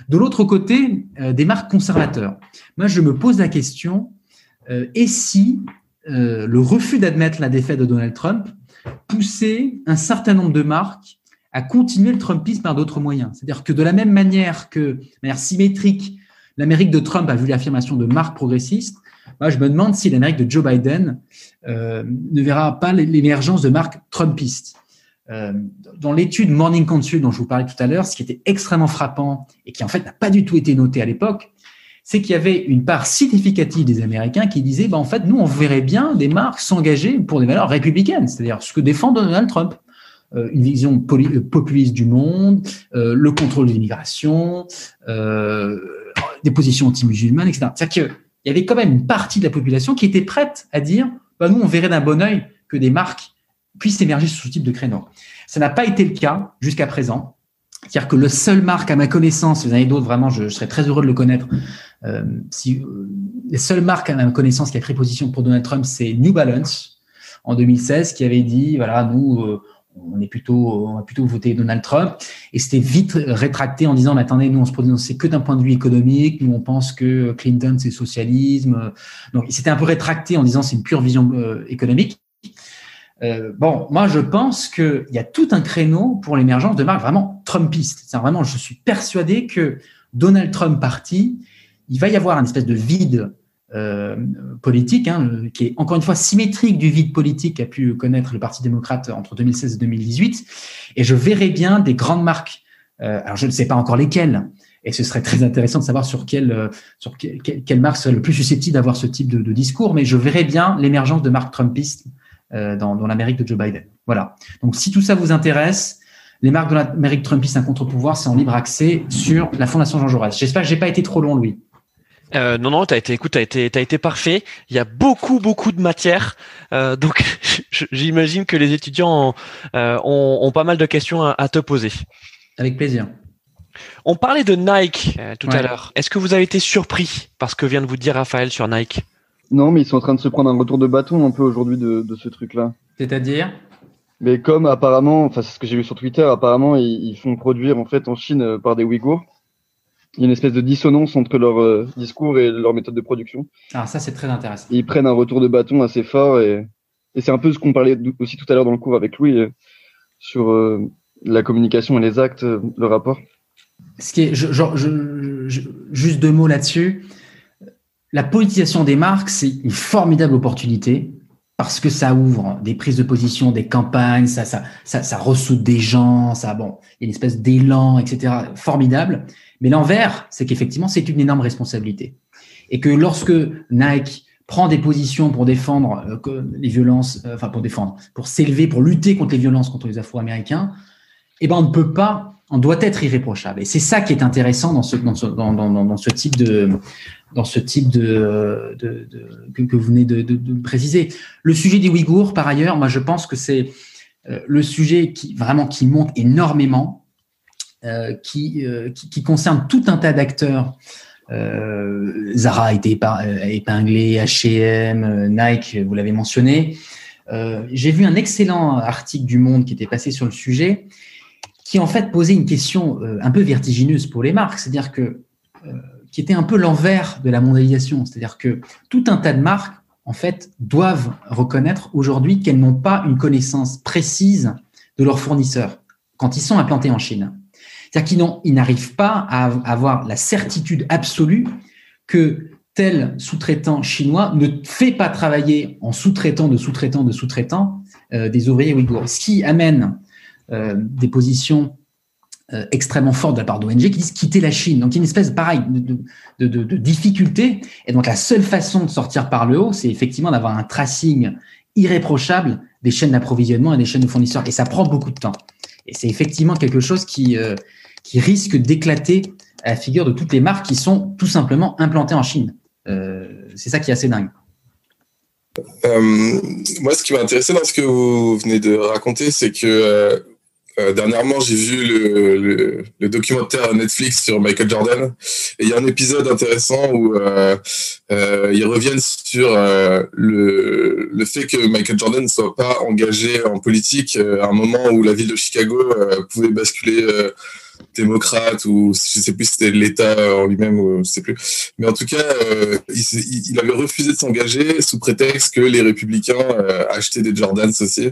De l'autre côté, euh, des marques conservateurs. Moi, je me pose la question, euh, et si le refus d'admettre la défaite de Donald Trump poussait un certain nombre de marques à continuer le Trumpisme par d'autres moyens? C'est-à-dire que de la même manière que, de manière symétrique, l'Amérique de Trump a vu l'affirmation de marques progressistes, moi, je me demande si l'Amérique de Joe Biden euh, ne verra pas l'émergence de marques trumpistes. Euh, dans l'étude Morning Consult dont je vous parlais tout à l'heure, ce qui était extrêmement frappant et qui en fait n'a pas du tout été noté à l'époque, c'est qu'il y avait une part significative des Américains qui disaient, bah, en fait, nous, on verrait bien des marques s'engager pour des valeurs républicaines, c'est-à-dire ce que défend Donald Trump. Euh, une vision euh, populiste du monde, euh, le contrôle de l'immigration, des positions anti-musulmanes, etc. C'est-à-dire qu'il y avait quand même une partie de la population qui était prête à dire bah, nous, on verrait d'un bon oeil que des marques puissent émerger sur ce type de créneau. Ça n'a pas été le cas jusqu'à présent. C'est-à-dire que le seul marque, à ma connaissance, vous en avez d'autres, vraiment, je, serais très heureux de le connaître. Euh, si, euh, les seules marques, à ma connaissance, qui a pris position pour Donald Trump, c'est New Balance en 2016, qui avait dit, voilà, nous, on est plutôt, on a plutôt voté Donald Trump. Et c'était vite rétracté en disant, mais attendez, nous, on se prononce que d'un point de vue économique. Nous, on pense que Clinton, c'est socialisme. Donc, il s'était un peu rétracté en disant, c'est une pure vision euh, économique. Euh, bon, moi, je pense qu'il y a tout un créneau pour l'émergence de marques vraiment Trumpistes. C'est vraiment, je suis persuadé que Donald Trump parti, il va y avoir un espèce de vide euh, politique, hein, qui est encore une fois symétrique du vide politique qu'a pu connaître le Parti démocrate entre 2016 et 2018. Et je verrais bien des grandes marques, euh, alors je ne sais pas encore lesquelles, et ce serait très intéressant de savoir sur quelle, euh, sur quelle, quelle marque serait le plus susceptible d'avoir ce type de, discours, mais je verrais bien l'émergence de marques trumpistes dans, dans l'Amérique de Joe Biden. Voilà. Donc si tout ça vous intéresse, les marques de l'Amérique trumpiste, un contre-pouvoir, c'est en libre accès sur la Fondation Jean Jaurès. J'espère que j'ai pas été trop long, Louis. Euh, non, non, t'as été, écoute, t'as été, t'as été parfait. Il y a beaucoup, beaucoup de matière, euh, donc j'imagine que les étudiants euh, ont, ont, pas mal de questions à, te poser. Avec plaisir. On parlait de Nike euh, tout à l'heure. Est-ce que vous avez été surpris par ce que vient de vous dire Raphaël sur Nike? Non, mais ils sont en train de se prendre un retour de bâton un peu aujourd'hui de, de ce truc-là. C'est-à-dire? Mais comme apparemment, enfin c'est ce que j'ai vu sur Twitter, apparemment ils, ils, font produire en fait en Chine par des Ouïghours il y a une espèce de dissonance entre leur euh, discours et leur méthode de production. Ah, ça, c'est très intéressant. ils prennent un retour de bâton assez fort et, et c'est un peu ce qu'on parlait aussi tout à l'heure dans le cours avec Louis euh, sur euh, la communication et les actes, le rapport. Ce qui est, genre, je, juste deux mots là-dessus. La politisation des marques, c'est une formidable opportunité parce que ça ouvre des prises de position, des campagnes, ça, ça, ressoute des gens, ça, bon, il y a une espèce d'élan, etc. Formidable. Mais l'envers, c'est qu'effectivement, c'est une énorme responsabilité. Et que lorsque Nike prend des positions pour défendre euh, les violences, euh, enfin pour défendre, pour s'élever, pour lutter contre les violences contre les Afro-Américains, eh ben on ne peut pas, on doit être irréprochable. Et c'est ça qui est intéressant dans ce type de, dans ce type de, que, vous venez de, préciser. Le sujet des Ouïghours, par ailleurs, moi je pense que c'est euh, le sujet qui vraiment qui monte énormément euh, qui, euh, qui, qui, concerne tout un tas d'acteurs Zara a été épinglé, H&M, Nike, vous l'avez mentionné. J'ai vu un excellent article du Monde qui était passé sur le sujet, qui en fait posait une question un peu vertigineuse pour les marques, c'est-à-dire que qui était un peu l'envers de la mondialisation, c'est-à-dire que tout un tas de marques en fait doivent reconnaître aujourd'hui qu'elles n'ont pas une connaissance précise de leurs fournisseurs quand ils sont implantés en Chine. C'est-à-dire qu'ils n'arrivent pas à avoir la certitude absolue que tel sous-traitant chinois ne fait pas travailler en sous-traitant de sous-traitant de sous-traitant euh, des ouvriers ouïghours. Ce qui amène euh, des positions euh, extrêmement fortes de la part d'ONG qui disent quitter la Chine. Donc, il y a une espèce, pareil, de, de, de, de, difficulté. Et donc, la seule façon de sortir par le haut, c'est effectivement d'avoir un tracing irréprochable des chaînes d'approvisionnement et des chaînes de fournisseurs. Et ça prend beaucoup de temps. Et c'est effectivement quelque chose qui, qui risque d'éclater à la figure de toutes les marques qui sont tout simplement implantées en Chine. Euh, c'est ça qui est assez dingue. Euh, moi, ce qui m'a intéressé dans ce que vous venez de raconter, c'est que euh, euh, dernièrement, j'ai vu le, documentaire Netflix sur Michael Jordan. Il y a un épisode intéressant où euh, euh, ils reviennent sur le fait que Michael Jordan ne soit pas engagé en politique à un moment où la ville de Chicago pouvait basculer démocrate ou je sais plus si c'était l'État en lui-même ou je sais plus. Mais en tout cas, euh, il, avait refusé de s'engager sous prétexte que les républicains euh, achetaient des Jordans aussi.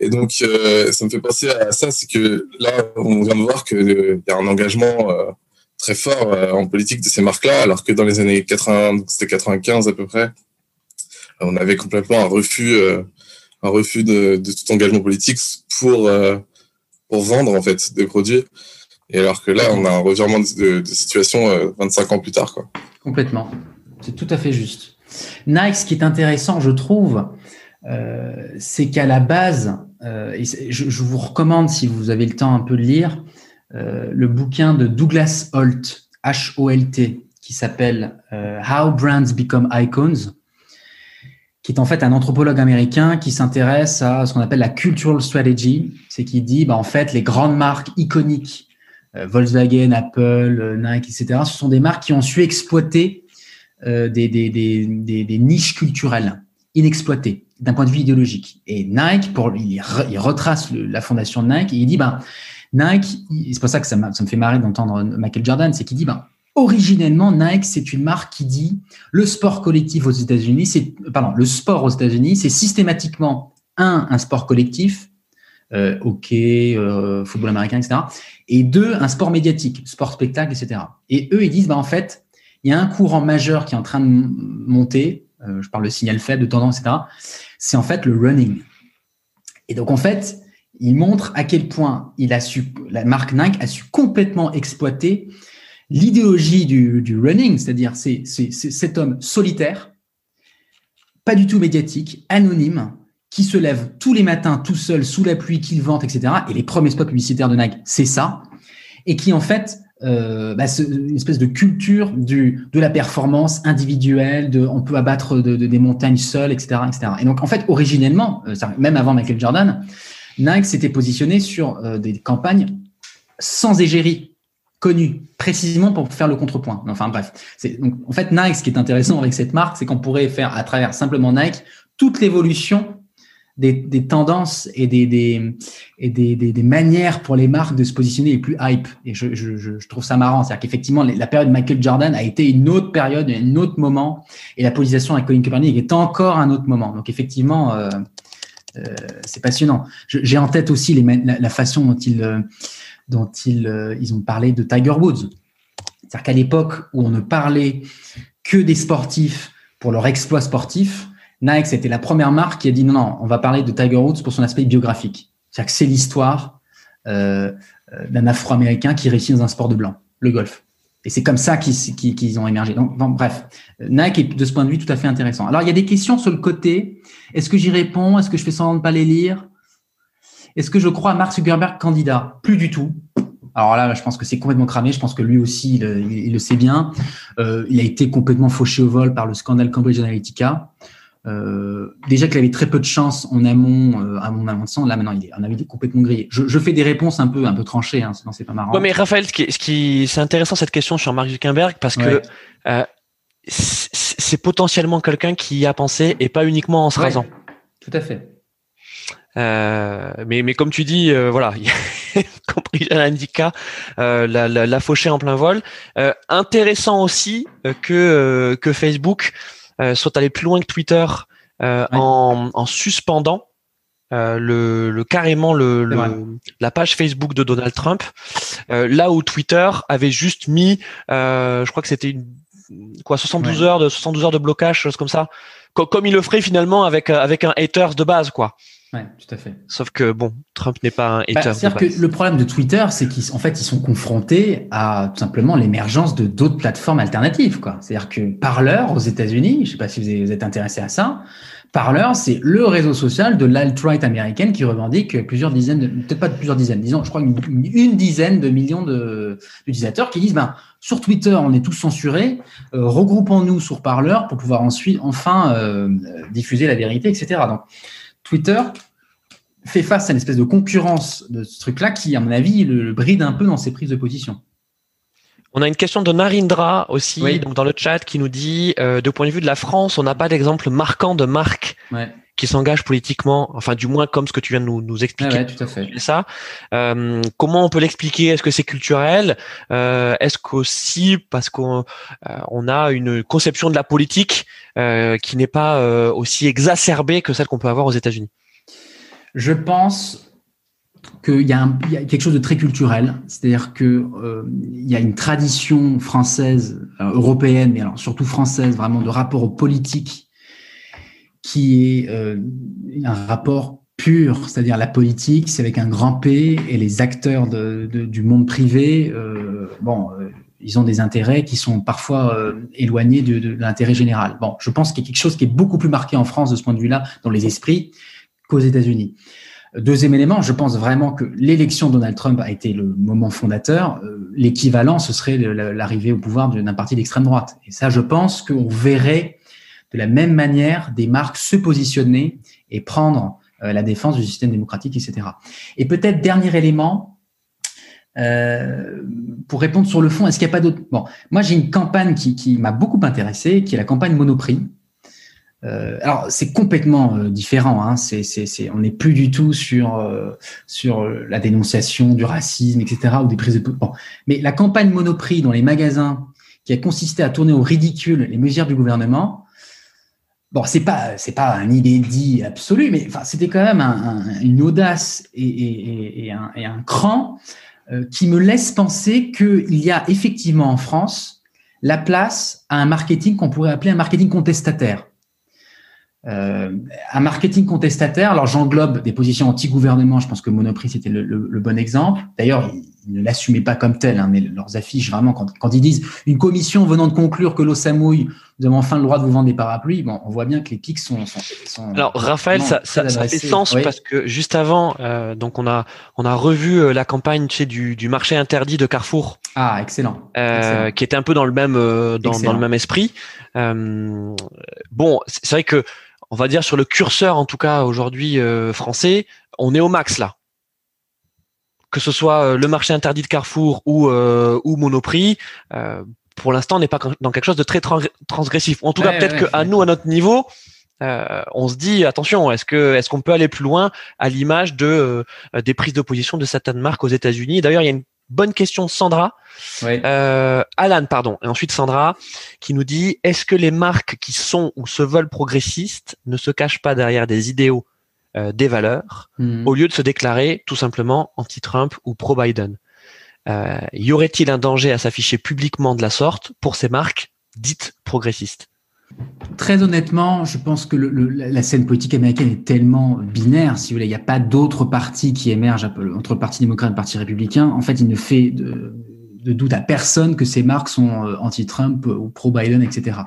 Et donc, euh, ça me fait penser à ça, c'est que là, on vient de voir qu'il y a un engagement très fort en politique de ces marques-là, alors que dans les années 80, c'était 95 à peu près, on avait complètement un refus, un refus de, de, tout engagement politique pour pour vendre en fait des produits. Et alors que là, on a un revirement de, situation 25 euh, ans plus tard. Complètement. C'est tout à fait juste. Nike, ce qui est intéressant, je trouve, euh, c'est qu'à la base, euh, je, vous recommande, si vous avez le temps un peu de lire, le bouquin de Douglas Holt, H-O-L-T, qui s'appelle How Brands Become Icons, qui est en fait un anthropologue américain qui s'intéresse à ce qu'on appelle la cultural strategy. C'est qui dit, bah, en fait, les grandes marques iconiques Volkswagen, Apple, euh, Nike, etc. Ce sont des marques qui ont su exploiter euh, des, des, des, des, niches culturelles inexploitées d'un point de vue idéologique. Et Nike, pour, il, il retrace la fondation de Nike et il dit, ben, Nike, c'est pour ça que ça, ça me fait marrer d'entendre Michael Jordan, c'est qu'il dit, ben, originellement, Nike, c'est une marque qui dit le sport collectif aux États-Unis, c'est, pardon, le sport aux États-Unis, c'est systématiquement un, un sport collectif, euh, hockey, euh, football américain, etc. Et deux, un sport médiatique, sport spectacle, etc. Et eux, ils disent, bah, en fait, il y a un courant majeur qui est en train de monter, euh, je parle de signal faible, de tendance, etc. C'est en fait le running. Et donc, en fait, il montre à quel point il a su, la marque Nike a su complètement exploiter l'idéologie du, du, running, c'est-à-dire c'est cet homme solitaire, pas du tout médiatique, anonyme, qui se lève tous les matins tout seul sous la pluie, qu'il vente, etc. Et les premiers spots publicitaires de Nike, c'est ça. Et qui en fait, euh, bah, une espèce de culture du, de la performance individuelle, de on peut abattre de, des montagnes seul, etc., etc. Et donc en fait, originellement, euh, même avant Michael Jordan, Nike s'était positionné sur euh, des campagnes sans égérie connues, précisément pour faire le contrepoint. Enfin bref, en fait Nike. Ce qui est intéressant avec cette marque, c'est qu'on pourrait faire à travers simplement Nike toute l'évolution des, tendances et, des, manières pour les marques de se positionner les plus hype. Et je, trouve ça marrant. C'est-à-dire qu'effectivement, la période Michael Jordan a été une autre période, un autre moment. Et la position avec Colin Kaepernick est encore un autre moment. Donc effectivement, euh, euh, c'est passionnant. J'ai en tête aussi la, façon dont ils, euh, ils ont parlé de Tiger Woods. C'est-à-dire qu'à l'époque où on ne parlait que des sportifs pour leur exploit sportif, Nike, c'était la première marque qui a dit non, non, on va parler de Tiger Woods pour son aspect biographique. C'est-à-dire que c'est l'histoire euh, euh, d'un Afro-Américain qui réussit dans un sport de blanc, le golf. Et c'est comme ça qu'ils ont émergé. Donc, bref, Nike est de ce point de vue tout à fait intéressant. Alors, il y a des questions sur le côté. Est-ce que j'y réponds? Est-ce que je fais semblant de pas les lire? Est-ce que je crois à Mark Zuckerberg candidat? Plus du tout. Alors là, je pense que c'est complètement cramé. Je pense que lui aussi, il, le sait bien. Euh, il a été complètement fauché au vol par le scandale Cambridge Analytica. Euh, déjà qu'il avait très peu de chance en amont, euh, à mon avis, là maintenant il est, un avis complètement grillé. Je, je, fais des réponses un peu, un peu tranchées, hein, sinon c'est pas marrant. Ouais, mais Raphaël, ce qui, ce qui c'est intéressant cette question sur Mark Zuckerberg parce que euh, c'est potentiellement quelqu'un qui y a pensé et pas uniquement en se rasant. Tout à fait. Mais, mais comme tu dis, voilà, compris l'indicat, euh, la, la, la faucher en plein vol. Intéressant aussi que que Facebook soit allé plus loin que Twitter en, en suspendant le, le, carrément le, le la page Facebook de Donald Trump, là où Twitter avait juste mis, je crois que c'était une quoi 72 ouais. heures de 72 heures de blocage, chose comme ça, comme il le ferait finalement avec avec un haters de base quoi. Ouais, tout à fait. Sauf que bon, Trump n'est pas un hater. Bah, C'est-à-dire que le problème de Twitter, c'est qu'en fait, ils sont confrontés à tout simplement l'émergence de d'autres plateformes alternatives. quoi. C'est-à-dire que Parler aux États-Unis, je sais pas si vous êtes intéressé à ça, Parler, c'est le réseau social de l'alt-right américaine qui revendique plusieurs dizaines, de, peut-être pas plusieurs dizaines, disons, je crois une, une dizaine de millions d'utilisateurs qui disent, ben, sur Twitter, on est tous censurés, euh, regroupons-nous sur Parler pour pouvoir ensuite, enfin, euh, diffuser la vérité, etc. Donc, Twitter fait face à une espèce de concurrence de ce truc-là qui, à mon avis, le, le, bride un peu dans ses prises de position. On a une question de Narindra aussi oui. donc dans le chat qui nous dit euh, de point de vue de la France, on n'a pas d'exemple marquant de marque ouais. Qui s'engage politiquement, enfin du moins comme ce que tu viens de nous, nous expliquer. Ouais, tout à fait. Ça, euh, comment on peut l'expliquer? Est-ce que c'est culturel? Euh, Est-ce qu'aussi parce qu'on euh, on a une conception de la politique qui n'est pas aussi exacerbée que celle qu'on peut avoir aux États-Unis? Je pense qu'il y, a il y a quelque chose de très culturel, c'est-à-dire que euh, il y a une tradition française, euh, européenne, mais alors surtout française, vraiment de rapport aux politiques, qui est euh, un rapport pur, c'est-à-dire la politique, c'est avec un grand P, et les acteurs du monde privé, euh, bon, ils ont des intérêts qui sont parfois éloignés de, de l'intérêt général. Bon, je pense qu'il y a quelque chose qui est beaucoup plus marqué en France de ce point de vue-là, dans les esprits, qu'aux États-Unis. Deuxième élément, je pense vraiment que l'élection de Donald Trump a été le moment fondateur. L'équivalent, ce serait l'arrivée au pouvoir d'un parti d'extrême droite. Et ça, je pense qu'on verrait de la même manière des marques se positionner et prendre la défense du système démocratique, etc. Et peut-être dernier élément, euh, pour répondre sur le fond, est-ce qu'il n'y a pas d'autres? Bon, moi j'ai une campagne qui, m'a beaucoup intéressé, qui est la campagne Monoprix. Euh, alors c'est complètement euh, différent. Hein. On n'est plus du tout sur euh, sur la dénonciation du racisme, etc. ou des prises de bon. Mais la campagne Monoprix dans les magasins, qui a consisté à tourner au ridicule les mesures du gouvernement. Bon, c'est pas c'est pas un inédit absolu, mais enfin c'était quand même un, un, une audace et, un, cran euh, qui me laisse penser qu'il y a effectivement en France la place à un marketing qu'on pourrait appeler un marketing contestataire. Euh, un marketing contestataire, alors j'englobe des positions anti-gouvernement, je pense que Monoprix c'était le, bon exemple. D'ailleurs, ils ne l'assumaient pas comme tel, hein, mais leurs affiches, vraiment, quand, quand, ils disent une commission venant de conclure que l'eau s'amouille, nous avons enfin le droit de vous vendre des parapluies, bon, on voit bien que les pics sont. sont, sont alors, Raphaël, ça, ça, ça, fait sens oui. parce que juste avant, euh, donc on a, on a revu euh, la campagne tu sais, du, du marché interdit de Carrefour. Ah, excellent. Euh, excellent. Qui était un peu dans le même, dans, dans, le même esprit. bon, c'est vrai que on va dire sur le curseur en tout cas aujourd'hui euh, français, on est au max là. Que ce soit euh, le marché interdit de Carrefour ou euh, ou Monoprix, euh, pour l'instant on n'est pas dans quelque chose de très transgressif. En tout ouais, cas peut-être ouais, qu'à nous à notre niveau, euh, on se dit attention, est-ce que est-ce qu'on peut aller plus loin à l'image de des prises de position de certaines marques aux États-Unis? D'ailleurs, il y a une bonne question de Sandra. Oui. Euh, Alan, pardon. Et ensuite Sandra qui nous dit est-ce que les marques qui sont ou se veulent progressistes ne se cachent pas derrière des idéaux, euh, des valeurs, mmh. au lieu de se déclarer tout simplement anti-Trump ou pro-Biden euh, Y aurait-il un danger à s'afficher publiquement de la sorte pour ces marques dites progressistes? Très honnêtement, je pense que le, le, la scène politique américaine est tellement binaire, si vous voulez, il n'y a pas d'autres partis qui émergent entre le Parti démocrate et le Parti républicain. En fait, il ne fait de, de doute à personne que ces marques sont euh, anti-Trump ou pro-Biden, etc.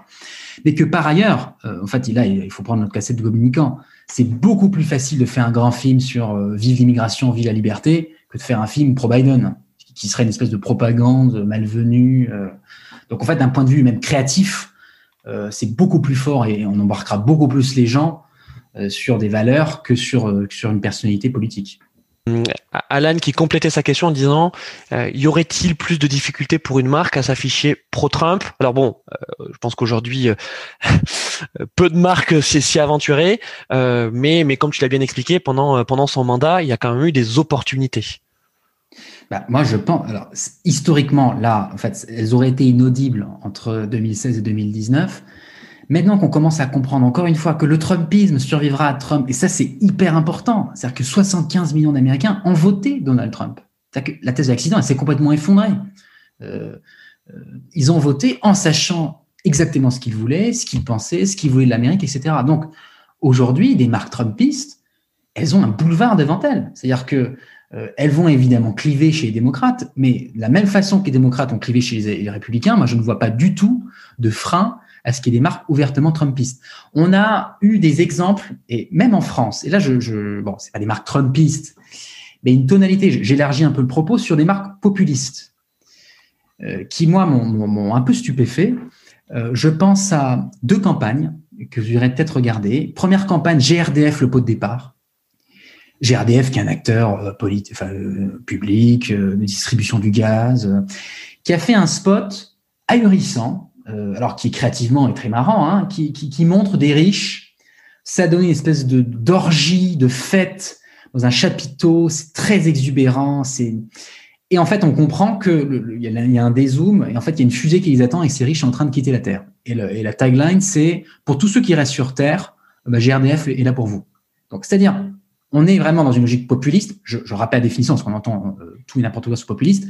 Mais que par ailleurs, euh, en fait, là, il faut prendre notre cassette de communicant. C'est beaucoup plus facile de faire un grand film sur euh, vive l'immigration, vive la liberté, que de faire un film pro-Biden, qui serait une espèce de propagande malvenue. Euh. Donc, en fait, d'un point de vue même créatif, euh, c'est beaucoup plus fort et on embarquera beaucoup plus les gens sur des valeurs que sur une personnalité politique. Alan qui complétait sa question en disant y aurait-il plus de difficultés pour une marque à s'afficher pro-Trump? Alors bon, je pense qu'aujourd'hui peu de marques s'y aventuraient, mais comme tu l'as bien expliqué pendant pendant son mandat, il y a quand même eu des opportunités. Bah, moi, je pense. Historiquement, là, en fait, elles auraient été inaudibles entre 2016 et 2019. Maintenant qu'on commence à comprendre encore une fois que le Trumpisme survivra à Trump, et ça, c'est hyper important. C'est-à-dire que 75 millions d'Américains ont voté Donald Trump. Que la thèse de l'accident, elle s'est complètement effondrée. Euh, euh, ils ont voté en sachant exactement ce qu'ils voulaient, ce qu'ils pensaient, ce qu'ils voulaient de l'Amérique, etc. Donc, aujourd'hui, des marques Trumpistes, elles ont un boulevard devant elles. C'est-à-dire que euh, elles vont évidemment cliver chez les démocrates, mais de la même façon que les démocrates ont clivé chez les, républicains, moi je ne vois pas du tout de frein à ce qu'il y des marques ouvertement trumpistes. On a eu des exemples, et même en France, et là je, je bon, c'est pas des marques trumpistes, mais une tonalité, j'élargis un peu le propos, sur des marques populistes, euh, qui moi m'ont un peu stupéfait. Euh, je pense à deux campagnes que vous irez peut-être regarder. Première campagne, GRDF, le pot de départ GRDF, qui est un acteur euh, public, de distribution du gaz, qui a fait un spot ahurissant, alors qui créativement est très marrant, hein, qui, montre des riches ça donne une espèce de d'orgie, de fête dans un chapiteau. C'est très exubérant. C'est et en fait, on comprend que il y, a un dézoom et en fait, il y a une fusée qui les attend et ces riches sont en train de quitter la Terre. Et, la tagline, c'est pour tous ceux qui restent sur Terre, bah, GRDF est là pour vous. Donc, c'est-à-dire, on est vraiment dans une logique populiste. Je, rappelle la définition, parce qu'on entend euh, tout et n'importe quoi sur populiste.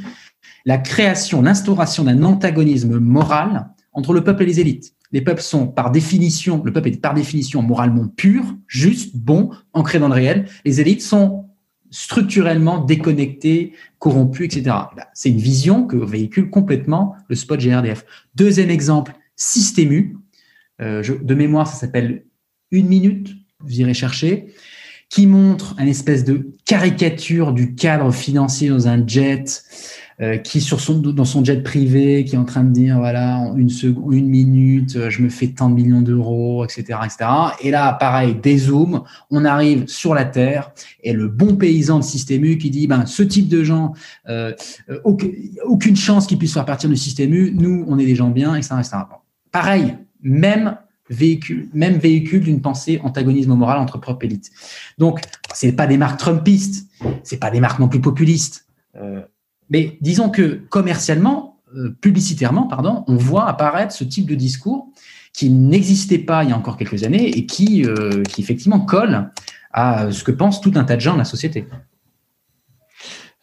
La création, l'instauration d'un antagonisme moral entre le peuple et les élites. Les peuples sont par définition, le peuple est par définition moralement pur, juste, bon, ancré dans le réel. Les élites sont structurellement déconnectées, corrompues, etc. Bah, c'est une vision que véhicule complètement le spot GRDF. Deuxième exemple, Systému. Euh, de mémoire, ça s'appelle Une minute, vous irez chercher qui montre une espèce de caricature du cadre financier dans un jet, euh, qui sur son dans son jet privé, qui est en train de dire voilà une seconde, une minute, euh, je me fais tant de millions d'euros, etc., etc. Et là, pareil, dézoom, on arrive sur la terre et le bon paysan de système U qui dit ben ce type de gens, euh, euh aucune chance qu'ils puissent faire partir du système U. Nous, on est des gens bien, etc., etc. Pareil, même véhicule, même véhicule d'une pensée antagonisme moral entre propre élite. Donc, c'est pas des marques trumpistes, c'est pas des marques non plus populistes. Euh, mais disons que commercialement, euh, publicitairement, pardon, on voit apparaître ce type de discours qui n'existait pas il y a encore quelques années et qui, euh, qui effectivement colle à ce que pense tout un tas de gens de la société.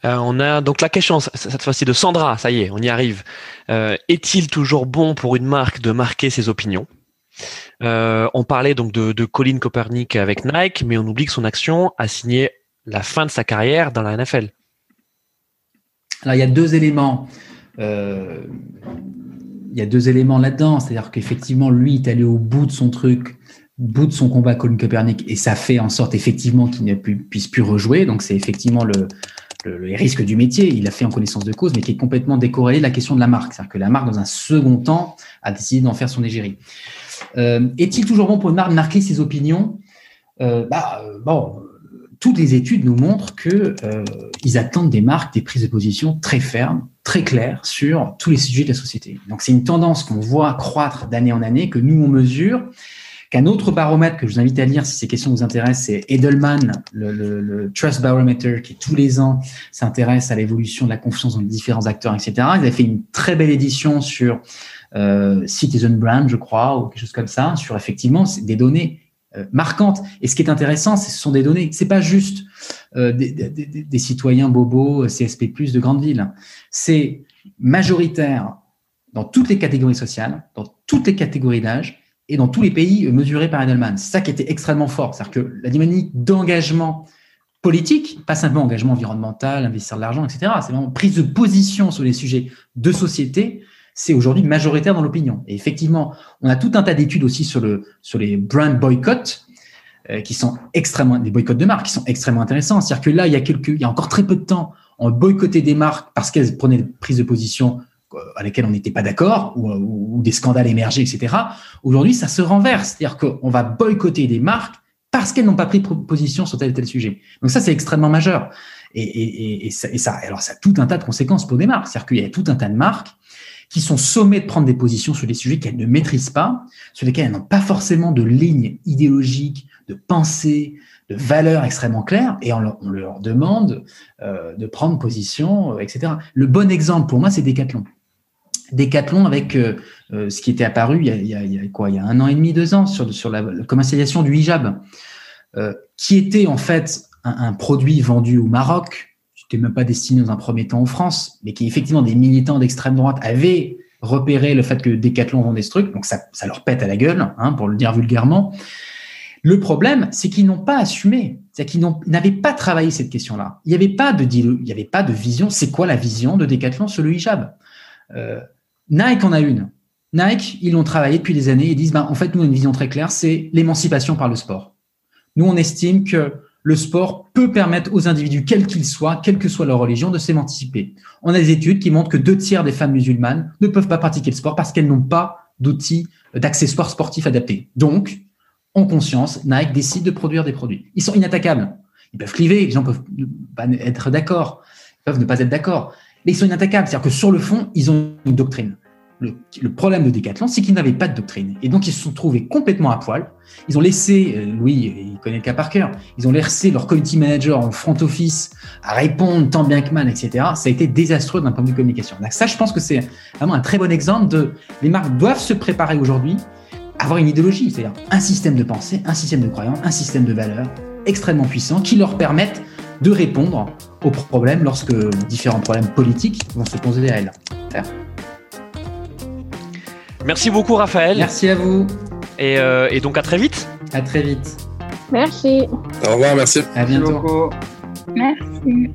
on a donc la question cette fois-ci de Sandra, ça y est, on y arrive. Est-il toujours bon pour une marque de marquer ses opinions? Euh, on parlait donc de, Colin Kaepernick avec Nike, mais on oublie que son action a signé la fin de sa carrière dans la NFL. Alors il y a deux éléments. Euh, il y a deux éléments là-dedans, c'est-à-dire qu'effectivement lui est allé au bout de son truc, bout de son combat Colin Kaepernick, et ça fait en sorte effectivement qu'il ne puisse plus rejouer. Donc c'est effectivement le, le, risque du métier, il a fait en connaissance de cause, mais qui est complètement décorrélé de la question de la marque. C'est-à-dire que la marque, dans un second temps, a décidé d'en faire son égérie. Euh, est-il toujours bon pour une marque de marquer ses opinions? Euh, bah, bon, toutes les études nous montrent que ils attendent des marques des prises de position très fermes, très claires sur tous les sujets de la société. Donc c'est une tendance qu'on voit croître d'année en année, que nous on mesure, qu'un autre baromètre que je vous invite à lire si ces questions vous intéressent, c'est Edelman, le, Trust Barometer, qui tous les ans s'intéresse à l'évolution de la confiance dans les différents acteurs, etc. Ils avaient fait une très belle édition sur euh, Citizen Brand, je crois, ou quelque chose comme ça, sur effectivement des données euh, marquantes. Et ce qui est intéressant, ce sont des données. C'est pas juste euh, des, citoyens bobos CSP+ de grandes villes. C'est majoritaire dans toutes les catégories sociales, dans toutes les catégories d'âge et dans tous les pays mesurés par Edelman. C'est ça qui était extrêmement fort. C'est-à-dire que la dynamique d'engagement politique, pas simplement engagement environnemental, investir de l'argent, etc. C'est vraiment prise de position sur les sujets de société c'est aujourd'hui majoritaire dans l'opinion. Et effectivement, on a tout un tas d'études aussi sur, le, sur les brand boycotts, euh, qui sont extrêmement, des boycotts de marques qui sont extrêmement intéressants. C'est-à-dire que là, il y a quelques, il y a encore très peu de temps, on boycottait des marques parce qu'elles prenaient des prises de position à laquelle on n'était pas d'accord ou, des scandales émergés, etc. Aujourd'hui, ça se renverse, c'est-à-dire qu'on va boycotter des marques parce qu'elles n'ont pas pris position sur tel ou tel sujet. Donc ça, c'est extrêmement majeur. Et, ça, et, ça, alors ça a tout un tas de conséquences pour des marques. C'est-à-dire qu'il y a tout un tas de marques qui sont sommées de prendre des positions sur des sujets qu'elles ne maîtrisent pas, sur lesquels elles n'ont pas forcément de ligne idéologique, de pensée, de valeurs extrêmement claires, et on leur, demande euh, de prendre position, euh, etc. Le bon exemple pour moi, c'est Decathlon. Decathlon avec euh, ce qui était apparu il y, a, quoi? Il y a un an et demi, deux ans sur la, commercialisation du hijab, qui était en fait un, produit vendu au Maroc, qui même pas destiné dans un premier temps en France, mais qui effectivement des militants d'extrême droite avaient repéré le fait que Decathlon vendait ce truc, donc ça, ça leur pète à la gueule, hein, pour le dire vulgairement. Le problème, c'est qu'ils n'ont pas assumé, c'est-à-dire qu'ils n'avaient pas travaillé cette question-là. Il n'y avait pas de il y avait pas de vision. C'est quoi la vision de Decathlon sur le hijab? Euh, Nike en a une. Nike, ils l'ont travaillé depuis des années et disent, bah, en fait, nous, on a une vision très claire, c'est l'émancipation par le sport. Nous, on estime que le sport peut permettre aux individus, quels qu'ils soient, quelle que soit leur religion, de s'émanciper. On a des études qui montrent que deux tiers des femmes musulmanes ne peuvent pas pratiquer le sport parce qu'elles n'ont pas d'outils, d'accessoires sportifs adaptés. Donc, en conscience, Nike décide de produire des produits. Ils sont inattaquables. Ils peuvent cliver, les gens peuvent pas être d'accord, peuvent ne pas être d'accord, mais ils sont inattaquables. C'est-à-dire que sur le fond, ils ont une doctrine. Le, problème de Decathlon, c'est qu'ils n'avaient pas de doctrine. Et donc, ils se sont trouvés complètement à poil. Ils ont laissé, euh, Louis, il connaît le cas par cœur, ils ont laissé leur community manager en front office à répondre tant bien que mal, etc. Ça a été désastreux d'un point de vue communication. Donc, ça, je pense que c'est vraiment un très bon exemple de les marques doivent se préparer aujourd'hui avoir une idéologie, c'est-à-dire un système de pensée, un système de croyance, un système de valeurs extrêmement puissant qui leur permettent de répondre aux problèmes lorsque différents problèmes politiques vont se poser à elles. Merci beaucoup Raphaël. Merci à vous. Et, euh, et, donc à très vite. À très vite. Merci. Au revoir, merci. À bientôt. Merci.